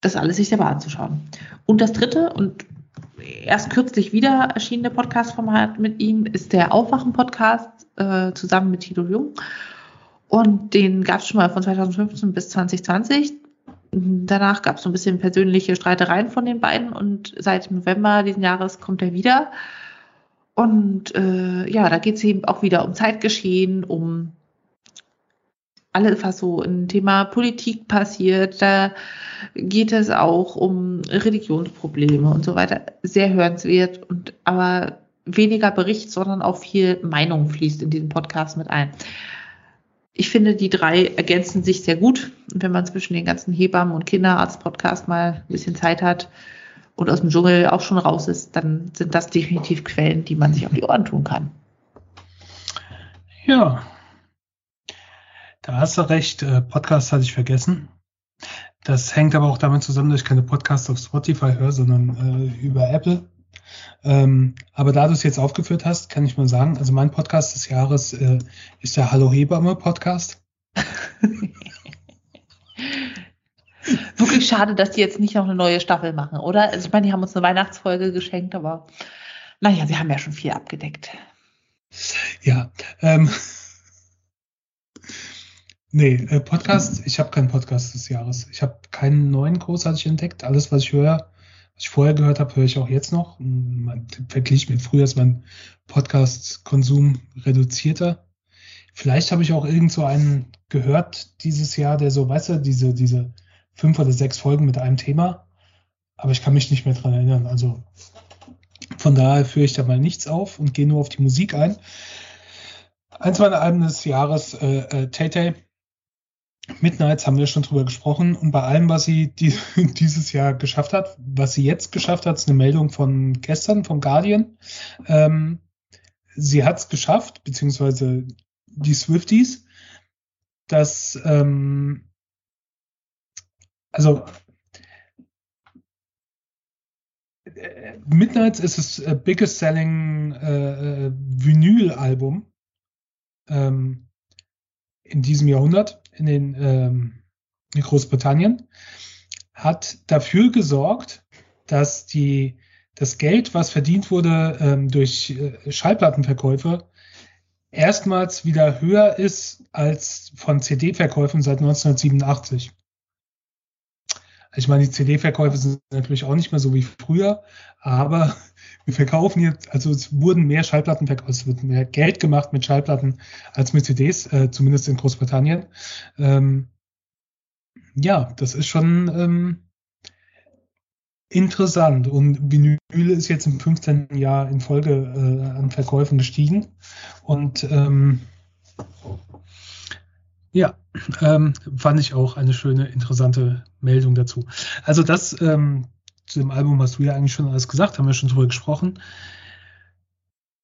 das alles sich selber anzuschauen. Und das dritte und erst kürzlich wieder erschienene Podcast-Format mit ihm ist der Aufwachen-Podcast äh, zusammen mit Tito Jung. Und den gab es schon mal von 2015 bis 2020. Danach gab es so ein bisschen persönliche Streitereien von den beiden und seit November diesen Jahres kommt er wieder. Und äh, ja, da geht es eben auch wieder um Zeitgeschehen, um alles, was so im Thema Politik passiert. Da geht es auch um Religionsprobleme und so weiter. Sehr hörenswert und aber weniger Bericht, sondern auch viel Meinung fließt in diesen Podcast mit ein. Ich finde, die drei ergänzen sich sehr gut. Und wenn man zwischen den ganzen Hebammen- und Kinderarzt-Podcast mal ein bisschen Zeit hat und aus dem Dschungel auch schon raus ist, dann sind das definitiv Quellen, die man sich auf die Ohren tun kann. Ja, da hast du recht. Äh, Podcast hatte ich vergessen. Das hängt aber auch damit zusammen, dass ich keine Podcasts auf Spotify höre, sondern äh, über Apple. Ähm, aber da du es jetzt aufgeführt hast, kann ich mal sagen, also mein Podcast des Jahres äh, ist der Hallo Hebamme Podcast. (laughs) Wirklich schade, dass die jetzt nicht noch eine neue Staffel machen, oder? Also ich meine, die haben uns eine Weihnachtsfolge geschenkt, aber naja, sie haben ja schon viel abgedeckt. Ja, ähm, Nee, äh, Podcast, ich habe keinen Podcast des Jahres. Ich habe keinen neuen großartig entdeckt. Alles, was ich höre, ich vorher gehört habe, höre ich auch jetzt noch. Man verglichen mit früher ist mein Podcast-Konsum reduzierter. Vielleicht habe ich auch irgend so einen gehört dieses Jahr, der so, weißt du, diese, diese fünf oder sechs Folgen mit einem Thema. Aber ich kann mich nicht mehr dran erinnern. Also von daher führe ich da mal nichts auf und gehe nur auf die Musik ein. Eins meiner Alben des Jahres, äh, äh, Tay Tay. Midnights haben wir schon drüber gesprochen und bei allem, was sie die, (laughs) dieses Jahr geschafft hat, was sie jetzt geschafft hat, ist eine Meldung von gestern vom Guardian. Ähm, sie hat es geschafft, beziehungsweise die Swifties, dass ähm, also äh, Midnights ist das äh, biggest selling äh, äh, Vinyl-Album ähm, in diesem Jahrhundert in den ähm, in Großbritannien hat dafür gesorgt, dass die das Geld, was verdient wurde ähm, durch äh, Schallplattenverkäufe, erstmals wieder höher ist als von CD-Verkäufen seit 1987. Ich meine, die CD-Verkäufe sind natürlich auch nicht mehr so wie früher, aber (laughs) wir verkaufen jetzt, also es wurden mehr Schallplatten verkauft, es wird mehr Geld gemacht mit Schallplatten als mit CDs, äh, zumindest in Großbritannien. Ähm, ja, das ist schon ähm, interessant. Und Vinyl ist jetzt im 15. Jahr in Folge äh, an Verkäufen gestiegen. Und ähm, ja, ähm, fand ich auch eine schöne, interessante Meldung dazu. Also das ähm, zu dem Album hast du ja eigentlich schon alles gesagt, haben wir schon drüber gesprochen.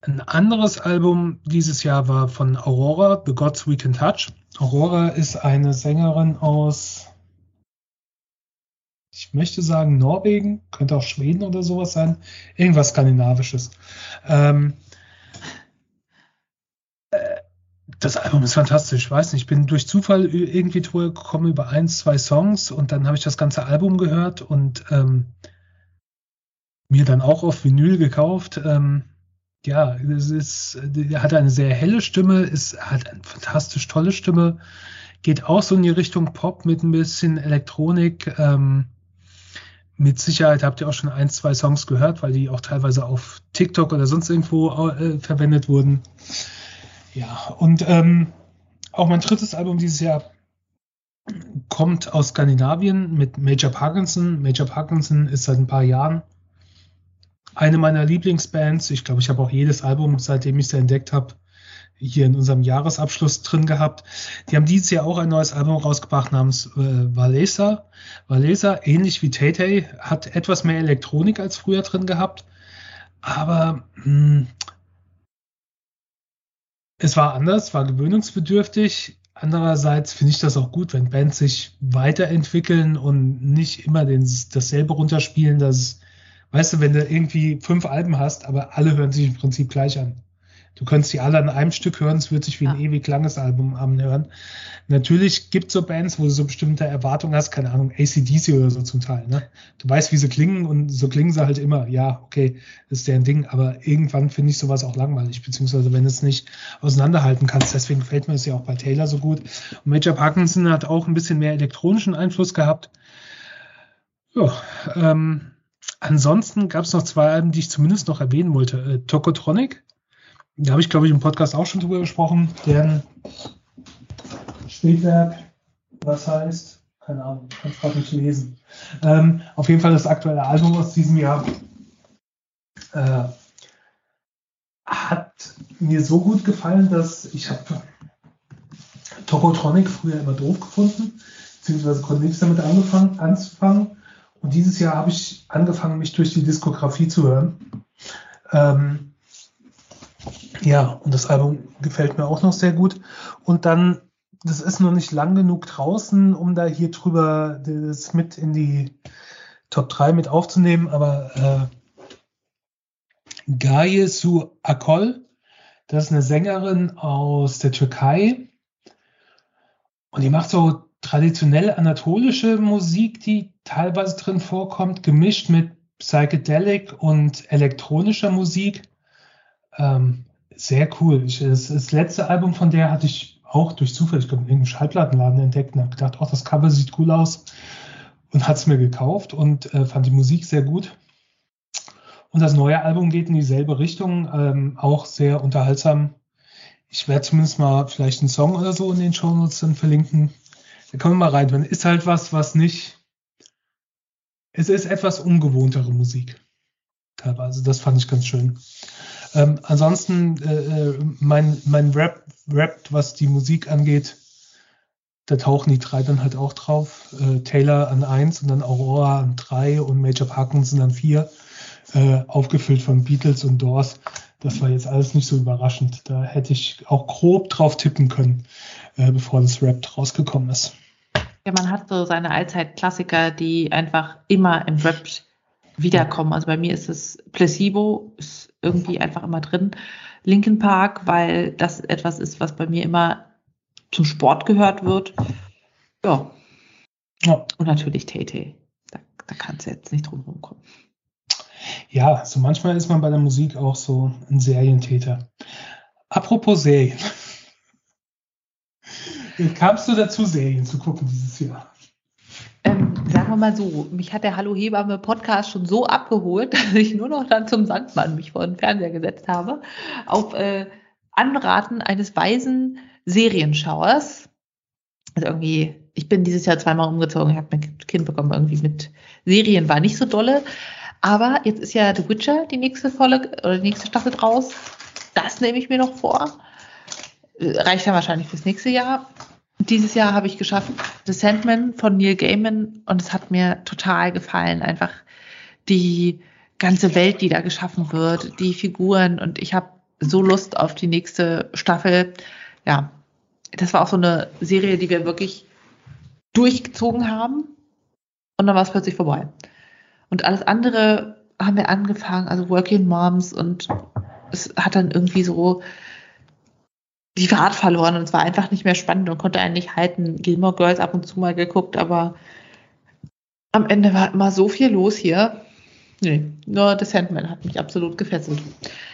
Ein anderes Album dieses Jahr war von Aurora, The Gods We Can Touch. Aurora ist eine Sängerin aus, ich möchte sagen Norwegen, könnte auch Schweden oder sowas sein, irgendwas Skandinavisches. Ähm, das Album ist fantastisch. Ich weiß nicht, ich bin durch Zufall irgendwie drüber gekommen über ein, zwei Songs und dann habe ich das ganze Album gehört und ähm, mir dann auch auf Vinyl gekauft. Ähm, ja, es ist, er hat eine sehr helle Stimme, ist, hat eine fantastisch tolle Stimme, geht auch so in die Richtung Pop mit ein bisschen Elektronik. Ähm, mit Sicherheit habt ihr auch schon ein, zwei Songs gehört, weil die auch teilweise auf TikTok oder sonst irgendwo äh, verwendet wurden. Ja, und ähm, auch mein drittes Album dieses Jahr kommt aus Skandinavien mit Major Parkinson. Major Parkinson ist seit ein paar Jahren eine meiner Lieblingsbands. Ich glaube, ich habe auch jedes Album, seitdem ich sie entdeckt habe, hier in unserem Jahresabschluss drin gehabt. Die haben dieses Jahr auch ein neues Album rausgebracht namens äh, Valesa. Valesa, ähnlich wie Tay hat etwas mehr Elektronik als früher drin gehabt. Aber mh, hm, es war anders, war gewöhnungsbedürftig. Andererseits finde ich das auch gut, wenn Bands sich weiterentwickeln und nicht immer den, dasselbe runterspielen. Dass, weißt du, wenn du irgendwie fünf Alben hast, aber alle hören sich im Prinzip gleich an. Du könntest die alle an einem Stück hören, es wird sich wie ja. ein ewig langes Album anhören. Natürlich gibt es so Bands, wo du so bestimmte Erwartungen hast, keine Ahnung, ACDC oder so zum Teil. Ne? Du weißt, wie sie klingen und so klingen sie halt immer. Ja, okay, ist deren Ding, aber irgendwann finde ich sowas auch langweilig, beziehungsweise wenn du es nicht auseinanderhalten kannst. Deswegen gefällt mir es ja auch bei Taylor so gut. Und Major Parkinson hat auch ein bisschen mehr elektronischen Einfluss gehabt. Ja, ähm, ansonsten gab es noch zwei Alben, die ich zumindest noch erwähnen wollte. Äh, Tokotronic da habe ich, glaube ich, im Podcast auch schon drüber gesprochen, deren Spätwerk, was heißt, keine Ahnung, kann es gerade nicht lesen. Ähm, auf jeden Fall das aktuelle Album aus diesem Jahr äh, hat mir so gut gefallen, dass ich habe Tokotronic früher immer doof gefunden, beziehungsweise konnte nichts damit angefangen, anzufangen. Und dieses Jahr habe ich angefangen, mich durch die Diskografie zu hören. Ähm, ja, und das Album gefällt mir auch noch sehr gut. Und dann, das ist noch nicht lang genug draußen, um da hier drüber das mit in die Top 3 mit aufzunehmen, aber äh, Gaye Su Akol, das ist eine Sängerin aus der Türkei und die macht so traditionell anatolische Musik, die teilweise drin vorkommt, gemischt mit Psychedelic und elektronischer Musik. Ähm, sehr cool. Ich, das, das, letzte Album von der hatte ich auch durch Zufall, ich glaube, in irgendeinem Schallplattenladen entdeckt und habe gedacht, oh, das Cover sieht cool aus und hat es mir gekauft und äh, fand die Musik sehr gut. Und das neue Album geht in dieselbe Richtung, ähm, auch sehr unterhaltsam. Ich werde zumindest mal vielleicht einen Song oder so in den Shownotes dann verlinken. Da können wir mal rein. Ist halt was, was nicht. Es ist etwas ungewohntere Musik. Teilweise. Das fand ich ganz schön. Ähm, ansonsten, äh, äh mein, mein Rap, Rap, was die Musik angeht, da tauchen die drei dann halt auch drauf. Äh, Taylor an eins und dann Aurora an drei und Major Parkinson an vier. Äh, aufgefüllt von Beatles und Doors. Das war jetzt alles nicht so überraschend. Da hätte ich auch grob drauf tippen können, äh, bevor das Rap rausgekommen ist. Ja, man hat so seine Allzeit-Klassiker, die einfach immer im Rap wiederkommen. Also bei mir ist es Placebo, ist irgendwie einfach immer drin. Linkin Park, weil das etwas ist, was bei mir immer zum Sport gehört wird. Ja. ja. Und natürlich Tay Da, da kannst du jetzt nicht drum rumkommen. Ja, so manchmal ist man bei der Musik auch so ein Serientäter. Apropos Serien. (laughs) Wie kamst du dazu, Serien zu gucken dieses Jahr? Ähm, sagen wir mal so, mich hat der Hallo Hebamme Podcast schon so abgeholt, (laughs) dass ich nur noch dann zum Sandmann mich vor den Fernseher gesetzt habe. Auf äh, Anraten eines weisen Serienschauers. Also irgendwie, ich bin dieses Jahr zweimal umgezogen, ich habe mein Kind bekommen, irgendwie mit Serien war nicht so dolle. Aber jetzt ist ja The Witcher die nächste Folge oder die nächste Staffel draus. Das nehme ich mir noch vor. Reicht ja wahrscheinlich fürs nächste Jahr. Dieses Jahr habe ich geschafft The Sandman von Neil Gaiman und es hat mir total gefallen. Einfach die ganze Welt, die da geschaffen wird, die Figuren und ich habe so Lust auf die nächste Staffel. Ja, das war auch so eine Serie, die wir wirklich durchgezogen haben und dann war es plötzlich vorbei. Und alles andere haben wir angefangen, also Working Moms und es hat dann irgendwie so die Fahrt verloren und es war einfach nicht mehr spannend und konnte einen nicht halten. Gilmore Girls ab und zu mal geguckt, aber am Ende war immer so viel los hier. Nee, nur The Sandman hat mich absolut gefesselt.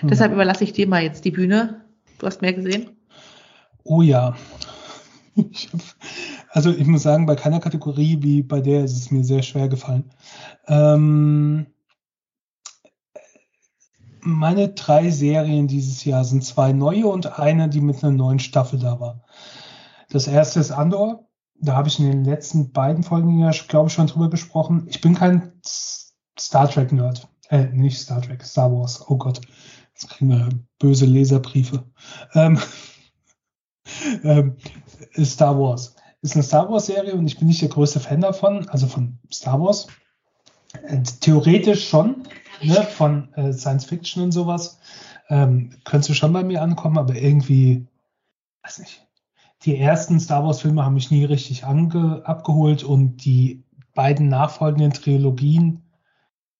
Mhm. Deshalb überlasse ich dir mal jetzt die Bühne. Du hast mehr gesehen? Oh ja. Ich hab, also ich muss sagen, bei keiner Kategorie wie bei der ist es mir sehr schwer gefallen. Ähm, meine drei Serien dieses Jahr sind zwei neue und eine, die mit einer neuen Staffel da war. Das erste ist Andor. Da habe ich in den letzten beiden Folgen ja, glaube ich, schon drüber gesprochen. Ich bin kein Star Trek-Nerd. Äh, nicht Star Trek, Star Wars. Oh Gott. Jetzt kriegen wir böse Leserbriefe. Ähm, (laughs) ähm, Star Wars. Ist eine Star Wars-Serie und ich bin nicht der größte Fan davon, also von Star Wars. Äh, theoretisch schon, ne, von äh, Science Fiction und sowas. Ähm, könntest du schon bei mir ankommen, aber irgendwie, weiß nicht. Die ersten Star Wars-Filme haben mich nie richtig abgeholt und die beiden nachfolgenden Trilogien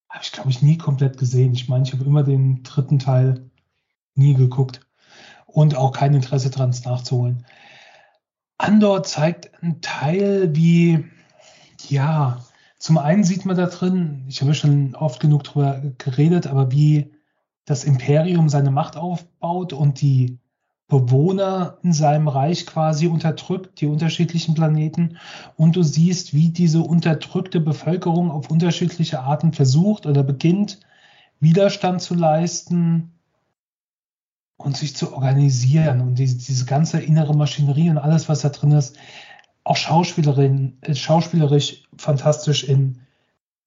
habe ich, glaube ich, nie komplett gesehen. Ich meine, ich habe immer den dritten Teil nie geguckt und auch kein Interesse dran, es nachzuholen. Andor zeigt einen Teil wie, ja, zum einen sieht man da drin, ich habe schon oft genug drüber geredet, aber wie das Imperium seine Macht aufbaut und die Bewohner in seinem Reich quasi unterdrückt, die unterschiedlichen Planeten. Und du siehst, wie diese unterdrückte Bevölkerung auf unterschiedliche Arten versucht oder beginnt, Widerstand zu leisten und sich zu organisieren und diese, diese ganze innere Maschinerie und alles, was da drin ist, auch Schauspielerin, äh, schauspielerisch fantastisch. In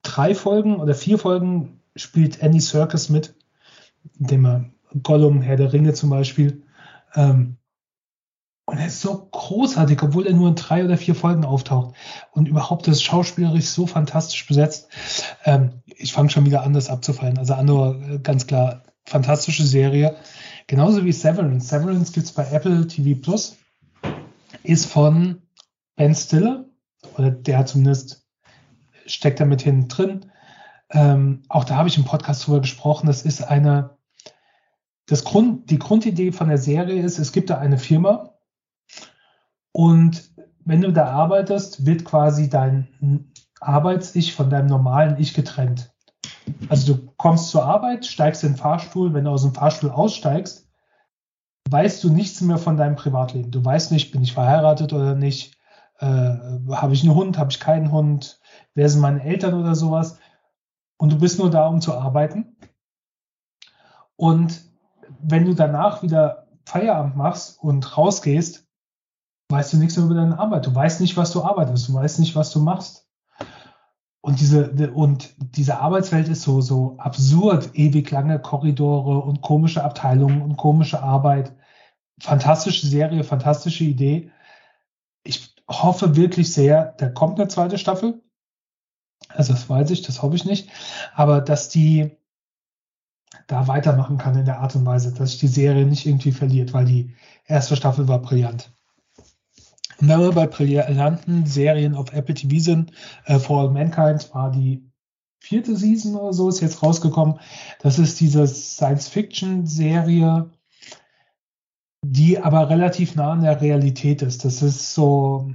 drei Folgen oder vier Folgen spielt Annie Serkis mit, indem er Gollum, Herr der Ringe zum Beispiel. Ähm, und er ist so großartig, obwohl er nur in drei oder vier Folgen auftaucht. Und überhaupt das schauspielerisch so fantastisch besetzt. Ähm, ich fange schon wieder an, das abzufallen. Also Andor, äh, ganz klar, fantastische Serie. Genauso wie Severance. Severance gibt's bei Apple TV Plus. Ist von Ben Stiller, oder der zumindest steckt da mit hinten drin. Ähm, auch da habe ich im Podcast drüber gesprochen. Das ist eine, das Grund, die Grundidee von der Serie ist, es gibt da eine Firma und wenn du da arbeitest, wird quasi dein Arbeits-Ich von deinem normalen Ich getrennt. Also du kommst zur Arbeit, steigst in den Fahrstuhl, wenn du aus dem Fahrstuhl aussteigst, weißt du nichts mehr von deinem Privatleben. Du weißt nicht, bin ich verheiratet oder nicht, äh, habe ich einen Hund, habe ich keinen Hund, wer sind meine Eltern oder sowas. Und du bist nur da, um zu arbeiten. Und wenn du danach wieder Feierabend machst und rausgehst, weißt du nichts mehr über deine Arbeit. Du weißt nicht, was du arbeitest. Du weißt nicht, was du machst. Und diese, und diese Arbeitswelt ist so, so absurd. Ewig lange Korridore und komische Abteilungen und komische Arbeit. Fantastische Serie, fantastische Idee. Ich hoffe wirklich sehr, da kommt eine zweite Staffel. Also das weiß ich, das hoffe ich nicht. Aber dass die da weitermachen kann in der Art und Weise, dass sich die Serie nicht irgendwie verliert, weil die erste Staffel war brillant. Und wenn wir bei brillanten Serien auf Apple TV sind, äh, For All Mankind war die vierte Season oder so, ist jetzt rausgekommen. Das ist diese Science-Fiction-Serie, die aber relativ nah an der Realität ist. Das ist so,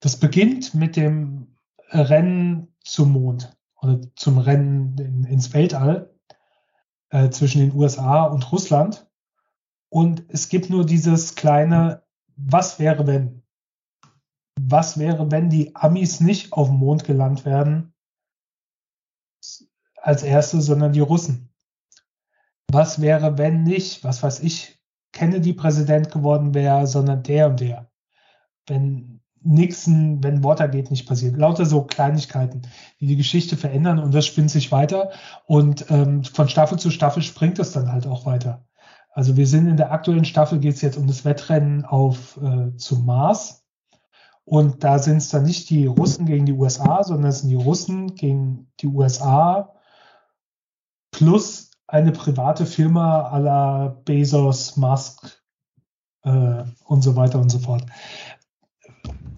das beginnt mit dem Rennen zum Mond oder zum Rennen in, ins Weltall äh, zwischen den USA und Russland. Und es gibt nur dieses kleine, was wäre wenn? Was wäre, wenn die Amis nicht auf dem Mond gelandet werden als erste, sondern die Russen? Was wäre, wenn nicht, was weiß ich, Kennedy Präsident geworden wäre, sondern der und der? Wenn Nixon, wenn Watergate nicht passiert. Lauter so Kleinigkeiten, die die Geschichte verändern und das spinnt sich weiter. Und ähm, von Staffel zu Staffel springt es dann halt auch weiter. Also wir sind in der aktuellen Staffel geht es jetzt um das Wettrennen auf äh, zum Mars. Und da sind es dann nicht die Russen gegen die USA, sondern es sind die Russen gegen die USA plus eine private Firma à la Bezos, Musk äh, und so weiter und so fort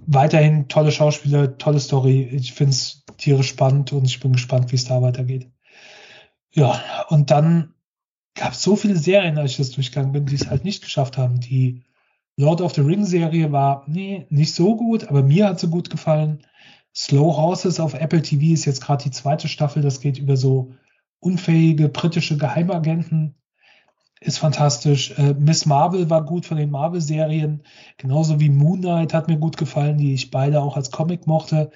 weiterhin tolle Schauspieler, tolle Story. Ich finde es tierisch spannend und ich bin gespannt, wie es da weitergeht. Ja, und dann gab es so viele Serien, als ich das durchgegangen bin, die es halt nicht geschafft haben. Die Lord of the Ring Serie war, nee, nicht so gut, aber mir hat sie gut gefallen. Slow Horses auf Apple TV ist jetzt gerade die zweite Staffel. Das geht über so unfähige britische Geheimagenten ist fantastisch. Äh, Miss Marvel war gut von den Marvel-Serien, genauso wie Moon Knight hat mir gut gefallen, die ich beide auch als Comic mochte.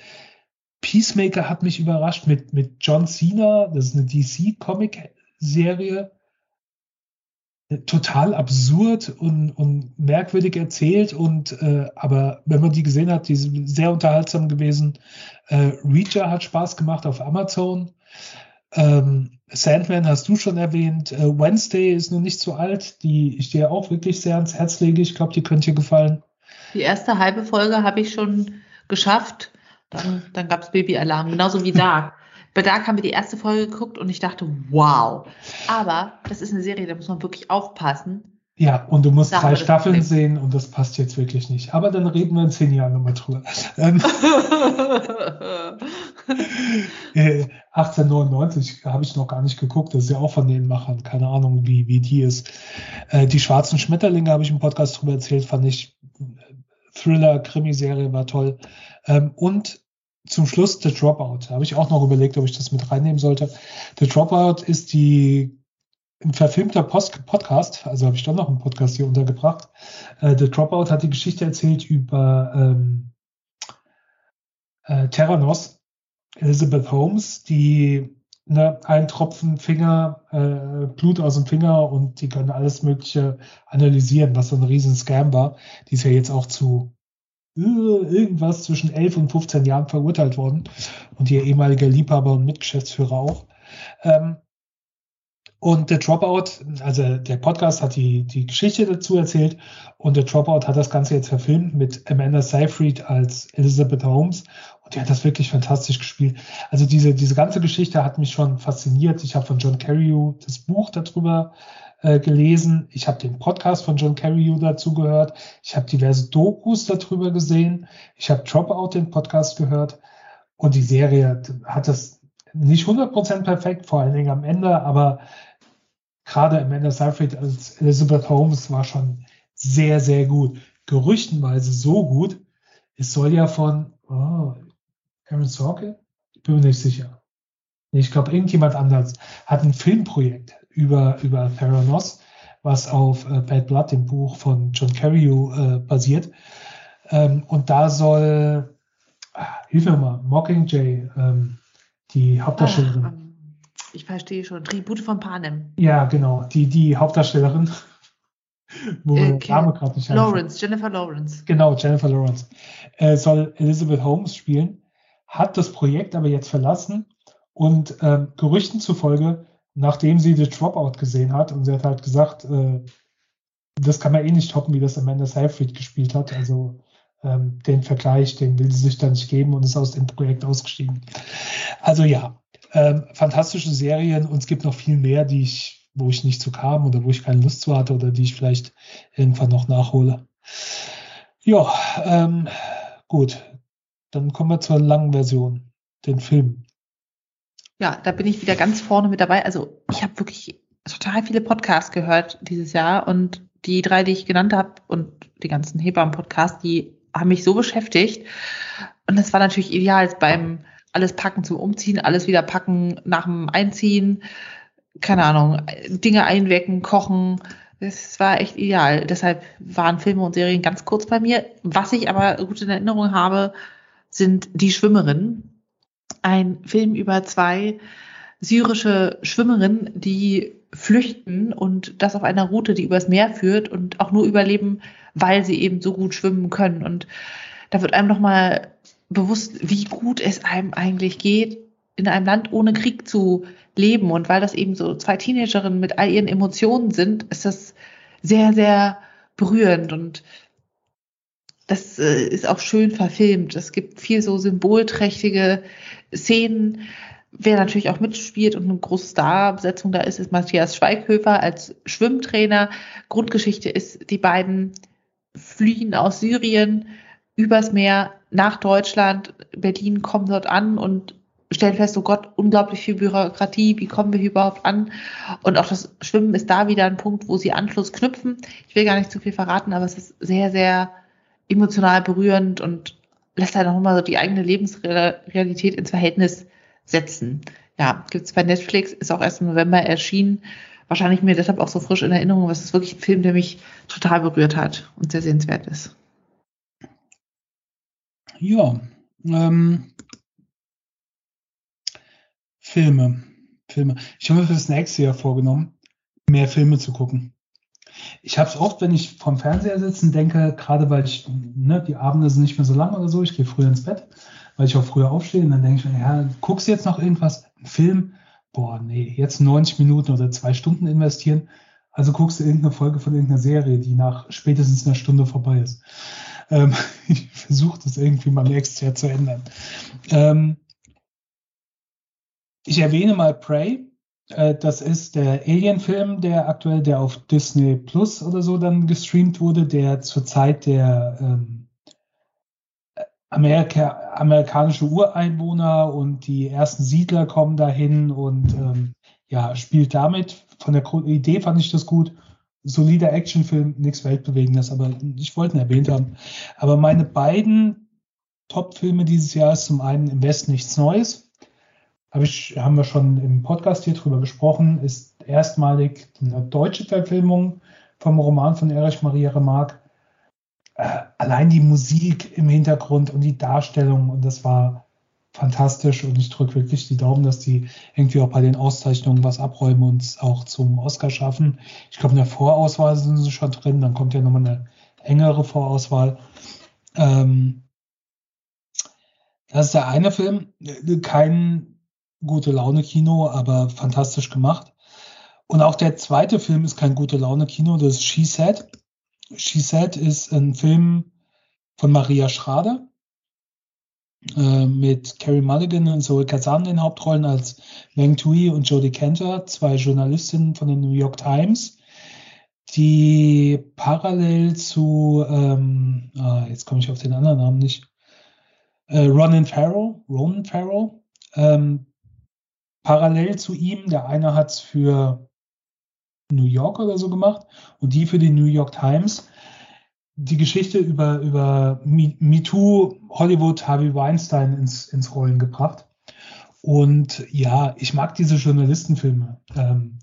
Peacemaker hat mich überrascht mit, mit John Cena, das ist eine DC-Comic-Serie. Total absurd und, und merkwürdig erzählt und äh, aber wenn man die gesehen hat, die sind sehr unterhaltsam gewesen. Äh, Reacher hat Spaß gemacht auf Amazon. Ähm, Sandman hast du schon erwähnt. Äh, Wednesday ist noch nicht so alt, die ich dir auch wirklich sehr ans Herz lege. Ich glaube, die könnte dir gefallen. Die erste halbe Folge habe ich schon geschafft. Dann, dann gab es Babyalarm, genauso wie Dark. Bei Dark haben wir die erste Folge geguckt und ich dachte, wow. Aber das ist eine Serie, da muss man wirklich aufpassen ja, und du musst drei Staffeln sehen und das passt jetzt wirklich nicht. Aber dann reden wir in zehn Jahren nochmal drüber. Ähm, (laughs) 1899 habe ich noch gar nicht geguckt. Das ist ja auch von den Machern. Keine Ahnung, wie, wie die ist. Äh, die Schwarzen Schmetterlinge habe ich im Podcast drüber erzählt. Fand ich Thriller, Krimiserie war toll. Ähm, und zum Schluss The Dropout. Da habe ich auch noch überlegt, ob ich das mit reinnehmen sollte. The Dropout ist die ein verfilmter Post Podcast, also habe ich doch noch einen Podcast hier untergebracht. Äh, The Dropout hat die Geschichte erzählt über ähm, äh, Terranos, Elizabeth Holmes, die ne, ein Tropfen Finger, äh, Blut aus dem Finger und die können alles Mögliche analysieren, was so ein riesen Scam war. Die ist ja jetzt auch zu äh, irgendwas zwischen 11 und 15 Jahren verurteilt worden und ihr ehemaliger Liebhaber und Mitgeschäftsführer auch. Ähm, und der Dropout, also der Podcast hat die, die Geschichte dazu erzählt und der Dropout hat das Ganze jetzt verfilmt mit Amanda Seyfried als Elizabeth Holmes und die hat das wirklich fantastisch gespielt. Also diese, diese ganze Geschichte hat mich schon fasziniert. Ich habe von John Carreyrou das Buch darüber äh, gelesen. Ich habe den Podcast von John Carreyrou dazu gehört. Ich habe diverse Dokus darüber gesehen. Ich habe Dropout den Podcast gehört und die Serie hat das nicht 100% perfekt, vor allen Dingen am Ende, aber gerade Amanda Seyfried als Elizabeth Holmes war schon sehr, sehr gut. Gerüchtenweise so gut. Es soll ja von oh, Aaron Sorkin? Ich bin mir nicht sicher. Ich glaube, irgendjemand anders hat ein Filmprojekt über, über Theranos, was auf äh, Bad Blood, dem Buch von John Carreyrou, äh, basiert. Ähm, und da soll, ah, hilf mir mal, Mockingjay, ähm, die Hauptdarstellerin. Ach, ich verstehe schon. Tribute von Panem. Ja, genau. Die, die Hauptdarstellerin. (laughs) Wo äh, Name gerade nicht Lawrence, Jennifer Lawrence. Genau, Jennifer Lawrence. Äh, soll Elizabeth Holmes spielen, hat das Projekt aber jetzt verlassen und ähm, Gerüchten zufolge, nachdem sie The Dropout gesehen hat, und sie hat halt gesagt, äh, das kann man eh nicht toppen, wie das Amanda Seyfried gespielt hat. Also ähm, den Vergleich, den will sie sich da nicht geben und ist aus dem Projekt ausgestiegen. Also ja, ähm, fantastische Serien und es gibt noch viel mehr, die ich, wo ich nicht zu kam oder wo ich keine Lust zu hatte oder die ich vielleicht irgendwann noch nachhole. Ja, ähm, gut. Dann kommen wir zur langen Version, den Film. Ja, da bin ich wieder ganz vorne mit dabei. Also ich habe wirklich total viele Podcasts gehört dieses Jahr und die drei, die ich genannt habe und die ganzen Hebammen-Podcasts, die haben mich so beschäftigt. Und das war natürlich ideal beim alles packen zum Umziehen, alles wieder packen nach dem Einziehen, keine Ahnung, Dinge einwecken, kochen. Das war echt ideal. Deshalb waren Filme und Serien ganz kurz bei mir. Was ich aber gut in Erinnerung habe, sind Die Schwimmerin. Ein Film über zwei syrische Schwimmerinnen, die flüchten und das auf einer Route, die übers Meer führt und auch nur überleben, weil sie eben so gut schwimmen können. Und da wird einem nochmal bewusst, wie gut es einem eigentlich geht, in einem Land ohne Krieg zu leben. Und weil das eben so zwei Teenagerinnen mit all ihren Emotionen sind, ist das sehr, sehr berührend und das äh, ist auch schön verfilmt. Es gibt viel so symbolträchtige Szenen. Wer natürlich auch mitspielt und eine große Starbesetzung da ist, ist Matthias Schweighöfer als Schwimmtrainer. Grundgeschichte ist, die beiden fliehen aus Syrien übers Meer nach Deutschland. Berlin kommen dort an und stellen fest, oh Gott, unglaublich viel Bürokratie, wie kommen wir hier überhaupt an? Und auch das Schwimmen ist da wieder ein Punkt, wo sie Anschluss knüpfen. Ich will gar nicht zu viel verraten, aber es ist sehr, sehr emotional berührend und lässt halt nochmal so die eigene Lebensrealität ins Verhältnis setzen. Ja, gibt's bei Netflix, ist auch erst im November erschienen. Wahrscheinlich mir deshalb auch so frisch in Erinnerung, aber es ist wirklich ein Film, der mich total berührt hat und sehr sehenswert ist. Ja, ähm, Filme. Filme. Ich habe mir fürs nächste Jahr vorgenommen, mehr Filme zu gucken. Ich habe es oft, wenn ich vom Fernseher sitze und denke, gerade weil ich, ne, die Abende sind nicht mehr so lang oder so, ich gehe früher ins Bett, weil ich auch früher aufstehe und dann denke ich mir, ja, guckst du jetzt noch irgendwas, ein Film? Boah, nee, jetzt 90 Minuten oder zwei Stunden investieren. Also guckst du irgendeine Folge von irgendeiner Serie, die nach spätestens einer Stunde vorbei ist. Ähm, (laughs) ich versuche das irgendwie mal nächstes Jahr zu ändern. Ähm, ich erwähne mal Prey. Äh, das ist der Alien-Film, der aktuell, der auf Disney Plus oder so dann gestreamt wurde, der zur Zeit der ähm, Amerika, amerikanische Ureinwohner und die ersten Siedler kommen dahin und ähm, ja, spielt damit. Von der Idee fand ich das gut solider Actionfilm, nichts Weltbewegendes, aber ich wollte ihn erwähnt haben. Aber meine beiden Top-Filme dieses Jahr ist zum einen Im Westen nichts Neues. Hab ich, haben wir schon im Podcast hier drüber gesprochen, ist erstmalig eine deutsche Verfilmung vom Roman von Erich Maria Remarque. Äh, allein die Musik im Hintergrund und die Darstellung, und das war fantastisch und ich drücke wirklich die Daumen, dass die irgendwie auch bei den Auszeichnungen was abräumen und es auch zum Oscar schaffen. Ich glaube, in der Vorauswahl sind sie schon drin, dann kommt ja nochmal eine engere Vorauswahl. Ähm, das ist der eine Film, kein gute Laune Kino, aber fantastisch gemacht. Und auch der zweite Film ist kein gute Laune Kino, das ist She Said. She Said ist ein Film von Maria Schrader äh, mit Carrie Mulligan und Zoe Kazan in den Hauptrollen als Wang Tui und Jodie Cantor, zwei Journalistinnen von den New York Times, die parallel zu, ähm, ah, jetzt komme ich auf den anderen Namen nicht, äh, Ronan Farrow, Ronan Farrow, ähm, parallel zu ihm, der eine hat es für New York oder so gemacht und die für die New York Times die Geschichte über, über MeToo Hollywood Harvey Weinstein ins, ins Rollen gebracht. Und ja, ich mag diese Journalistenfilme, ähm,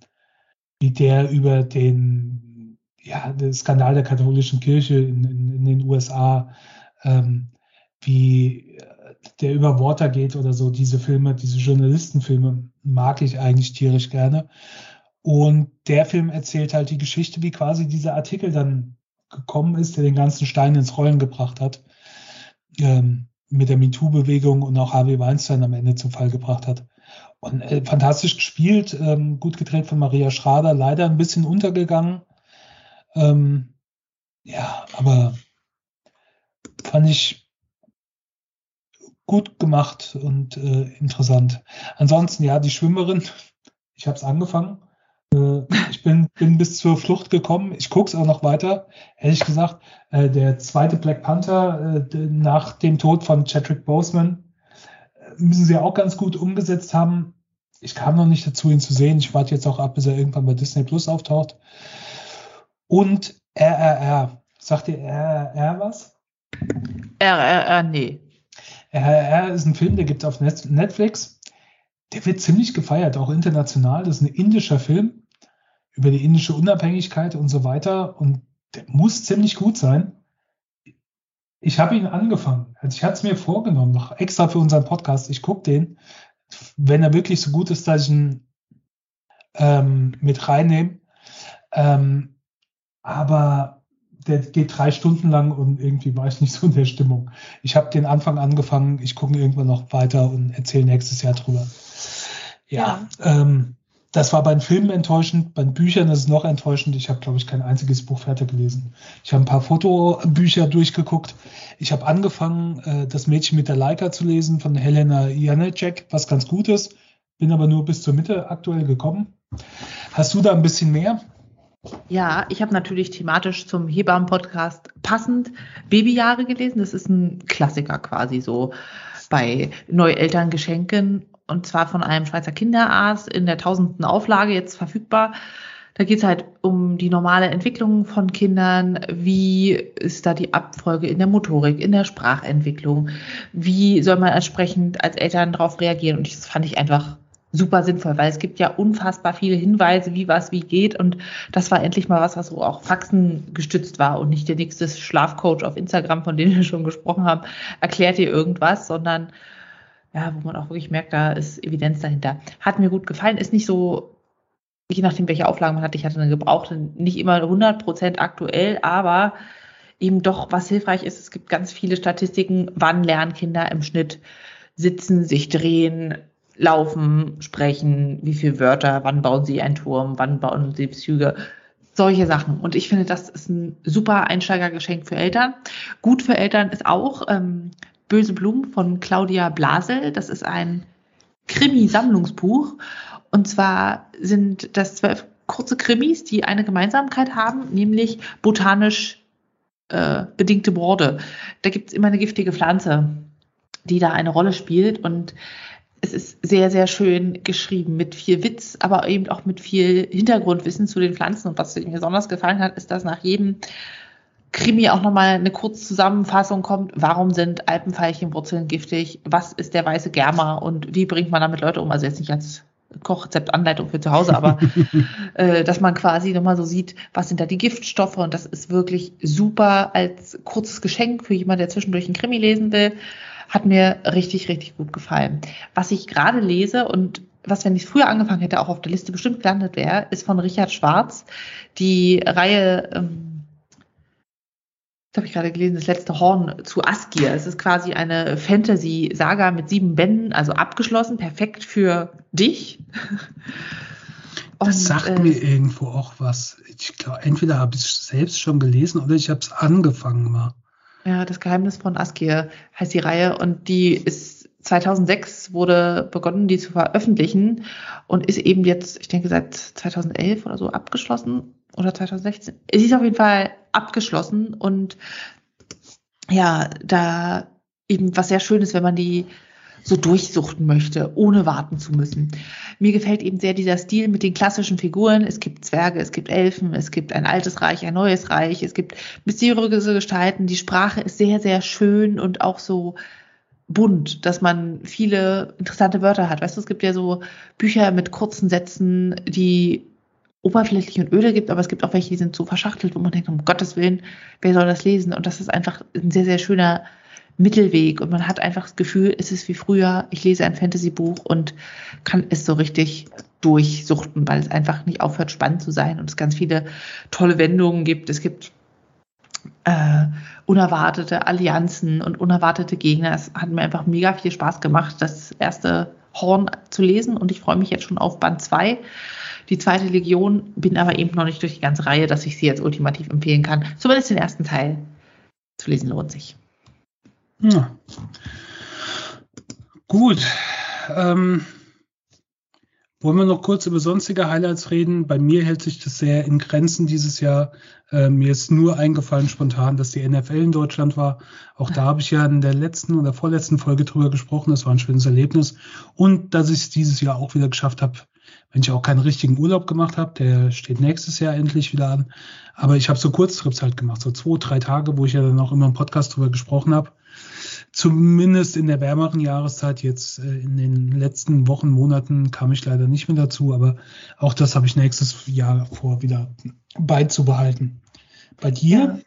wie der über den, ja, den Skandal der katholischen Kirche in, in, in den USA, ähm, wie der über Watergate oder so, diese Filme, diese Journalistenfilme mag ich eigentlich tierisch gerne. Und der Film erzählt halt die Geschichte, wie quasi dieser Artikel dann gekommen ist, der den ganzen Stein ins Rollen gebracht hat. Ähm, mit der MeToo-Bewegung und auch Harvey Weinstein am Ende zum Fall gebracht hat. Und äh, fantastisch gespielt, ähm, gut gedreht von Maria Schrader, leider ein bisschen untergegangen. Ähm, ja, aber fand ich gut gemacht und äh, interessant. Ansonsten, ja, die Schwimmerin, (laughs) ich habe es angefangen. Äh, ich bin, bin bis zur Flucht gekommen. Ich gucke es auch noch weiter. Ehrlich gesagt, äh, der zweite Black Panther äh, nach dem Tod von Chadwick Boseman äh, müssen sie auch ganz gut umgesetzt haben. Ich kam noch nicht dazu, ihn zu sehen. Ich warte jetzt auch ab, bis er irgendwann bei Disney Plus auftaucht. Und RRR. Sagt ihr RRR was? RRR, nee. RRR ist ein Film, der gibt es auf Netflix. Der wird ziemlich gefeiert, auch international. Das ist ein indischer Film über die indische Unabhängigkeit und so weiter. Und der muss ziemlich gut sein. Ich habe ihn angefangen. Also ich hatte es mir vorgenommen, noch extra für unseren Podcast. Ich gucke den. Wenn er wirklich so gut ist, dass ich ihn ähm, mit reinnehme. Ähm, aber der geht drei Stunden lang und irgendwie war ich nicht so in der Stimmung. Ich habe den Anfang angefangen, ich gucke irgendwann noch weiter und erzähle nächstes Jahr drüber. Ja, ja. Ähm, das war bei den Filmen enttäuschend, bei den Büchern ist es noch enttäuschend. Ich habe, glaube ich, kein einziges Buch fertig gelesen. Ich habe ein paar Fotobücher durchgeguckt. Ich habe angefangen, äh, das Mädchen mit der Leica zu lesen von Helena Janecek, was ganz gut ist. Bin aber nur bis zur Mitte aktuell gekommen. Hast du da ein bisschen mehr? Ja, ich habe natürlich thematisch zum Hebammen-Podcast passend Babyjahre gelesen. Das ist ein Klassiker quasi so bei Neuelterngeschenken und zwar von einem Schweizer Kinderarzt in der tausendsten Auflage jetzt verfügbar. Da geht es halt um die normale Entwicklung von Kindern. Wie ist da die Abfolge in der Motorik, in der Sprachentwicklung? Wie soll man entsprechend als Eltern darauf reagieren? Und das fand ich einfach super sinnvoll, weil es gibt ja unfassbar viele Hinweise, wie was wie geht. Und das war endlich mal was, was so auch Faxen gestützt war und nicht der nächste Schlafcoach auf Instagram, von dem wir schon gesprochen haben, erklärt dir irgendwas, sondern ja, wo man auch wirklich merkt, da ist Evidenz dahinter. Hat mir gut gefallen, ist nicht so, je nachdem, welche Auflagen man hat, ich hatte eine gebrauchte, nicht immer 100% aktuell, aber eben doch, was hilfreich ist, es gibt ganz viele Statistiken, wann lernen Kinder im Schnitt sitzen, sich drehen, laufen, sprechen, wie viele Wörter, wann bauen sie einen Turm, wann bauen sie Züge, solche Sachen. Und ich finde, das ist ein super Einsteigergeschenk für Eltern. Gut für Eltern ist auch ähm, Böse Blumen von Claudia Blasel. Das ist ein Krimi-Sammlungsbuch. Und zwar sind das zwölf kurze Krimis, die eine Gemeinsamkeit haben, nämlich botanisch äh, bedingte Morde. Da gibt es immer eine giftige Pflanze, die da eine Rolle spielt. Und es ist sehr, sehr schön geschrieben mit viel Witz, aber eben auch mit viel Hintergrundwissen zu den Pflanzen. Und was mir besonders gefallen hat, ist, dass nach jedem Krimi auch nochmal eine kurze Zusammenfassung kommt. Warum sind Alpenveilchenwurzeln giftig? Was ist der weiße Germer und wie bringt man damit Leute um? Also jetzt nicht als Kochrezeptanleitung für zu Hause, aber (laughs) äh, dass man quasi nochmal so sieht, was sind da die Giftstoffe und das ist wirklich super als kurzes Geschenk für jemanden, der zwischendurch einen Krimi lesen will. Hat mir richtig, richtig gut gefallen. Was ich gerade lese und was, wenn ich es früher angefangen hätte, auch auf der Liste bestimmt gelandet wäre, ist von Richard Schwarz die Reihe ähm, das habe ich gerade gelesen, das letzte Horn zu Askir. Es ist quasi eine Fantasy-Saga mit sieben Bänden, also abgeschlossen, perfekt für dich. Und, das sagt äh, mir irgendwo auch was. Ich glaube, entweder habe ich es selbst schon gelesen oder ich habe es angefangen mal. Ja, das Geheimnis von Askir heißt die Reihe und die ist 2006 wurde begonnen, die zu veröffentlichen und ist eben jetzt, ich denke, seit 2011 oder so abgeschlossen oder 2016. Sie ist auf jeden Fall abgeschlossen und ja, da eben was sehr schön ist, wenn man die so durchsuchten möchte, ohne warten zu müssen. Mir gefällt eben sehr dieser Stil mit den klassischen Figuren. Es gibt Zwerge, es gibt Elfen, es gibt ein altes Reich, ein neues Reich, es gibt mysteriöse Gestalten. Die Sprache ist sehr, sehr schön und auch so bunt, dass man viele interessante Wörter hat. Weißt du, es gibt ja so Bücher mit kurzen Sätzen, die oberflächlich und öde gibt, aber es gibt auch welche, die sind so verschachtelt, wo man denkt, um Gottes Willen, wer soll das lesen? Und das ist einfach ein sehr, sehr schöner Mittelweg und man hat einfach das Gefühl, es ist wie früher, ich lese ein Fantasy-Buch und kann es so richtig durchsuchten, weil es einfach nicht aufhört, spannend zu sein und es ganz viele tolle Wendungen gibt. Es gibt äh, unerwartete Allianzen und unerwartete Gegner. Es hat mir einfach mega viel Spaß gemacht, das erste Horn zu lesen und ich freue mich jetzt schon auf Band 2. Die zweite Legion bin aber eben noch nicht durch die ganze Reihe, dass ich sie jetzt ultimativ empfehlen kann. Zumindest den ersten Teil zu lesen lohnt sich. Ja. Gut. Ähm, wollen wir noch kurz über sonstige Highlights reden? Bei mir hält sich das sehr in Grenzen dieses Jahr. Äh, mir ist nur eingefallen spontan, dass die NFL in Deutschland war. Auch da habe ich ja in der letzten oder vorletzten Folge drüber gesprochen. Das war ein schönes Erlebnis. Und dass ich es dieses Jahr auch wieder geschafft habe, wenn ich auch keinen richtigen Urlaub gemacht habe, der steht nächstes Jahr endlich wieder an. Aber ich habe so Kurztrips halt gemacht, so zwei, drei Tage, wo ich ja dann auch immer im Podcast drüber gesprochen habe zumindest in der wärmeren Jahreszeit, jetzt äh, in den letzten Wochen, Monaten kam ich leider nicht mehr dazu, aber auch das habe ich nächstes Jahr vor, wieder beizubehalten. Bei dir? Ja.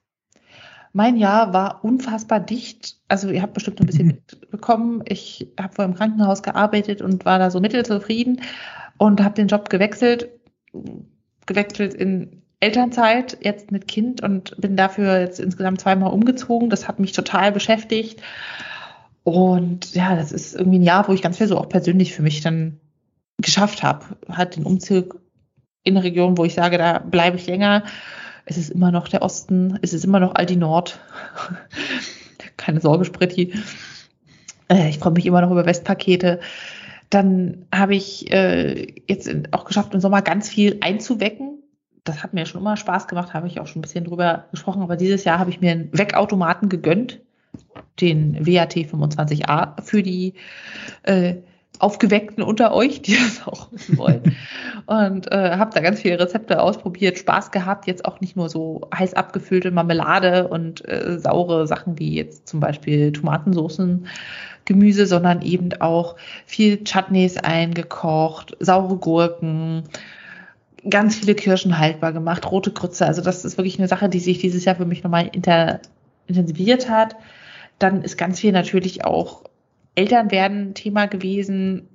Mein Jahr war unfassbar dicht. Also ihr habt bestimmt ein bisschen mhm. mitbekommen. Ich habe vor im Krankenhaus gearbeitet und war da so mittelzufrieden und habe den Job gewechselt, gewechselt in Elternzeit, jetzt mit Kind und bin dafür jetzt insgesamt zweimal umgezogen. Das hat mich total beschäftigt. Und ja, das ist irgendwie ein Jahr, wo ich ganz viel so auch persönlich für mich dann geschafft habe. Hat den Umzug in eine Region, wo ich sage, da bleibe ich länger. Es ist immer noch der Osten, es ist immer noch Aldi Nord. (laughs) Keine Sorge, Spritti. Äh, ich freue mich immer noch über Westpakete. Dann habe ich äh, jetzt auch geschafft, im Sommer ganz viel einzuwecken das hat mir schon immer Spaß gemacht, habe ich auch schon ein bisschen drüber gesprochen, aber dieses Jahr habe ich mir einen Wegautomaten gegönnt, den WAT 25a für die äh, Aufgeweckten unter euch, die (laughs) das auch wissen wollen. und äh, habe da ganz viele Rezepte ausprobiert, Spaß gehabt, jetzt auch nicht nur so heiß abgefüllte Marmelade und äh, saure Sachen wie jetzt zum Beispiel Tomatensoßen, Gemüse, sondern eben auch viel Chutneys eingekocht, saure Gurken, ganz viele Kirschen haltbar gemacht, rote Grütze. Also das ist wirklich eine Sache, die sich dieses Jahr für mich nochmal intensiviert hat. Dann ist ganz viel natürlich auch Elternwerden Thema gewesen.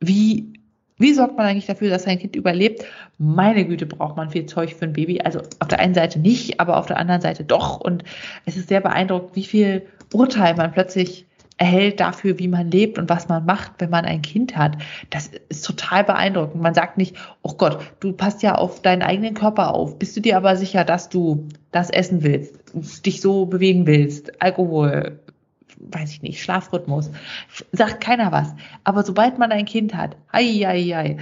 Wie, wie sorgt man eigentlich dafür, dass sein Kind überlebt? Meine Güte, braucht man viel Zeug für ein Baby. Also auf der einen Seite nicht, aber auf der anderen Seite doch. Und es ist sehr beeindruckend, wie viel Urteil man plötzlich erhält dafür, wie man lebt und was man macht, wenn man ein Kind hat. Das ist total beeindruckend. Man sagt nicht, oh Gott, du passt ja auf deinen eigenen Körper auf. Bist du dir aber sicher, dass du das essen willst, dich so bewegen willst, Alkohol, weiß ich nicht, Schlafrhythmus, sagt keiner was. Aber sobald man ein Kind hat, ei, ei, ei,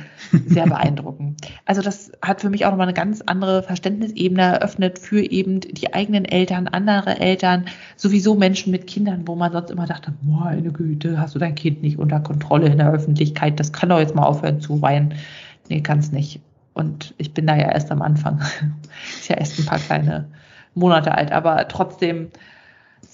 sehr (laughs) beeindruckend. Also das hat für mich auch nochmal eine ganz andere Verständnisebene eröffnet für eben die eigenen Eltern, andere Eltern, sowieso Menschen mit Kindern, wo man sonst immer dachte, meine Güte, hast du dein Kind nicht unter Kontrolle in der Öffentlichkeit, das kann doch jetzt mal aufhören zu weinen. Nee, kann es nicht. Und ich bin da ja erst am Anfang. (laughs) Ist ja erst ein paar kleine Monate alt, aber trotzdem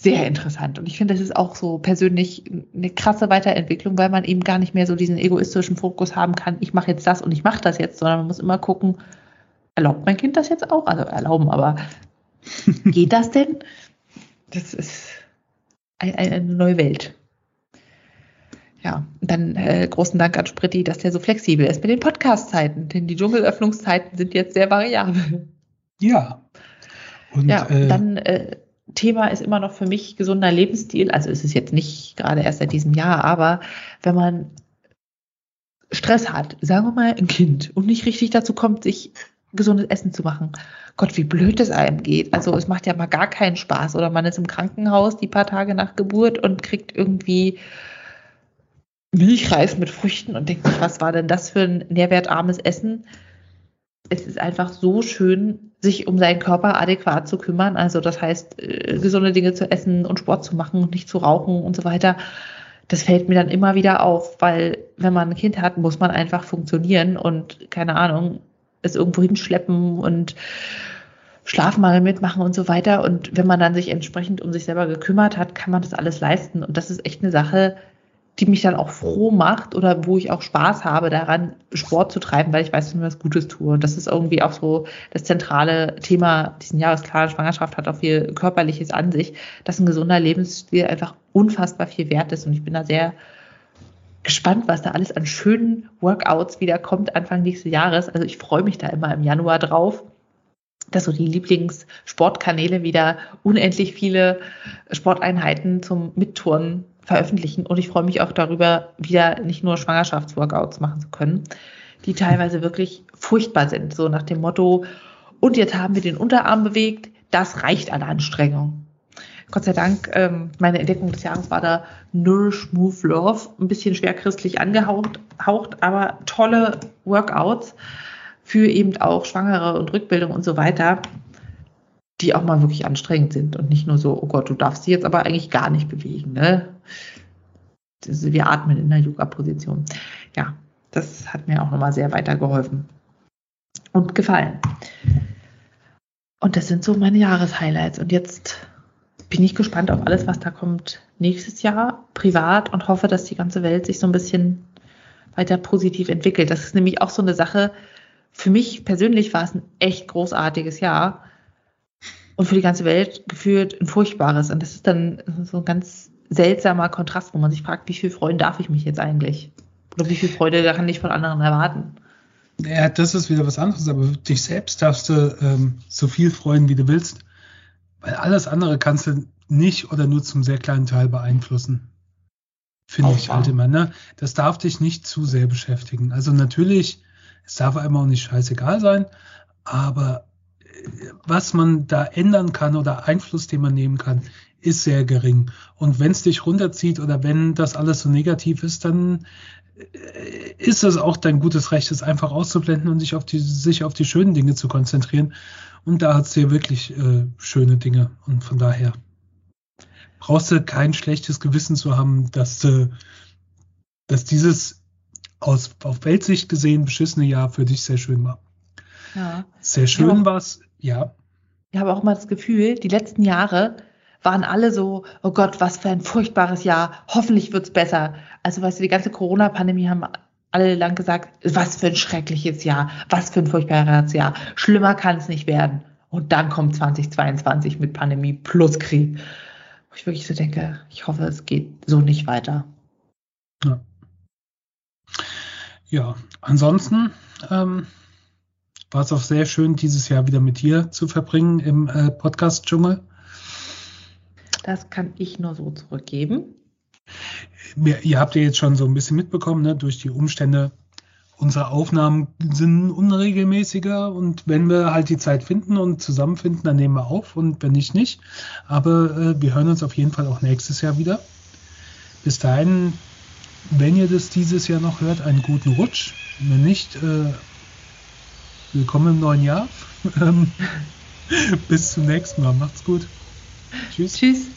sehr interessant. Und ich finde, das ist auch so persönlich eine krasse Weiterentwicklung, weil man eben gar nicht mehr so diesen egoistischen Fokus haben kann, ich mache jetzt das und ich mache das jetzt, sondern man muss immer gucken, erlaubt mein Kind das jetzt auch? Also erlauben, aber (laughs) geht das denn? Das ist eine, neue Welt. Ja, dann äh, großen Dank an Spritti, dass der so flexibel ist mit den Podcast-Zeiten, denn die Dschungelöffnungszeiten sind jetzt sehr variabel. Ja. Und, ja, äh, dann äh, Thema ist immer noch für mich gesunder Lebensstil. Also ist es jetzt nicht gerade erst seit diesem Jahr, aber wenn man Stress hat, sagen wir mal ein Kind und nicht richtig dazu kommt, sich gesundes Essen zu machen. Gott, wie blöd es einem geht. Also es macht ja mal gar keinen Spaß. Oder man ist im Krankenhaus die paar Tage nach Geburt und kriegt irgendwie Milchreis mit Früchten und denkt was war denn das für ein nährwertarmes Essen? Es ist einfach so schön, sich um seinen Körper adäquat zu kümmern. Also das heißt, äh, gesunde Dinge zu essen und Sport zu machen und nicht zu rauchen und so weiter. Das fällt mir dann immer wieder auf, weil wenn man ein Kind hat, muss man einfach funktionieren und keine Ahnung, es irgendwo hinschleppen und Schlafmangel mitmachen und so weiter. Und wenn man dann sich entsprechend um sich selber gekümmert hat, kann man das alles leisten. Und das ist echt eine Sache, die mich dann auch froh macht oder wo ich auch Spaß habe daran, Sport zu treiben, weil ich weiß, dass ich mir was Gutes tue. Und das ist irgendwie auch so das zentrale Thema diesen Jahres. Klar, Schwangerschaft hat auch viel Körperliches an sich, dass ein gesunder Lebensstil einfach unfassbar viel wert ist. Und ich bin da sehr gespannt, was da alles an schönen Workouts wieder kommt Anfang nächsten Jahres. Also ich freue mich da immer im Januar drauf dass so die Lieblingssportkanäle wieder unendlich viele Sporteinheiten zum Mitturnen veröffentlichen. Und ich freue mich auch darüber, wieder nicht nur Schwangerschaftsworkouts machen zu können, die teilweise wirklich furchtbar sind. So nach dem Motto, und jetzt haben wir den Unterarm bewegt, das reicht an Anstrengung. Gott sei Dank, ähm, meine Entdeckung des Jahres war da Nourish Move Love, ein bisschen schwerchristlich angehaucht, haucht, aber tolle Workouts für eben auch Schwangere und Rückbildung und so weiter, die auch mal wirklich anstrengend sind und nicht nur so, oh Gott, du darfst sie jetzt aber eigentlich gar nicht bewegen. Ne? Wir atmen in der Yoga-Position. Ja, das hat mir auch nochmal sehr weitergeholfen und gefallen. Und das sind so meine Jahreshighlights. Und jetzt bin ich gespannt auf alles, was da kommt nächstes Jahr privat und hoffe, dass die ganze Welt sich so ein bisschen weiter positiv entwickelt. Das ist nämlich auch so eine Sache, für mich persönlich war es ein echt großartiges Jahr und für die ganze Welt gefühlt ein furchtbares. Und das ist dann so ein ganz seltsamer Kontrast, wo man sich fragt, wie viel freuen darf ich mich jetzt eigentlich? Oder wie viel Freude kann ich von anderen erwarten? Ja, das ist wieder was anderes, aber dich selbst darfst du ähm, so viel freuen, wie du willst, weil alles andere kannst du nicht oder nur zum sehr kleinen Teil beeinflussen. Finde ich halt immer, ne? Das darf dich nicht zu sehr beschäftigen. Also natürlich es darf einem auch nicht scheißegal sein, aber was man da ändern kann oder Einfluss, den man nehmen kann, ist sehr gering. Und wenn es dich runterzieht oder wenn das alles so negativ ist, dann äh, ist es auch dein gutes Recht, es einfach auszublenden und sich auf die, sich auf die schönen Dinge zu konzentrieren. Und da hat es dir wirklich äh, schöne Dinge. Und von daher brauchst du kein schlechtes Gewissen zu haben, dass, äh, dass dieses aus auf Weltsicht gesehen beschissene Jahr für dich sehr schön war. Ja. Sehr schön war es, ja. Ich habe auch mal das Gefühl, die letzten Jahre waren alle so, oh Gott, was für ein furchtbares Jahr, hoffentlich wird's besser. Also weißt du, die ganze Corona-Pandemie haben alle lang gesagt, was für ein schreckliches Jahr, was für ein furchtbares Jahr, schlimmer kann es nicht werden. Und dann kommt 2022 mit Pandemie plus Krieg. Wo ich wirklich so denke, ich hoffe, es geht so nicht weiter. Ja. Ja, ansonsten ähm, war es auch sehr schön, dieses Jahr wieder mit dir zu verbringen im äh, Podcast-Dschungel. Das kann ich nur so zurückgeben. Wir, ihr habt ja jetzt schon so ein bisschen mitbekommen, ne, durch die Umstände. Unsere Aufnahmen sind unregelmäßiger und wenn wir halt die Zeit finden und zusammenfinden, dann nehmen wir auf und wenn nicht, nicht. Aber äh, wir hören uns auf jeden Fall auch nächstes Jahr wieder. Bis dahin wenn ihr das dieses Jahr noch hört, einen guten Rutsch. Wenn nicht, äh, willkommen im neuen Jahr. (laughs) Bis zum nächsten Mal. Macht's gut. Tschüss. Tschüss.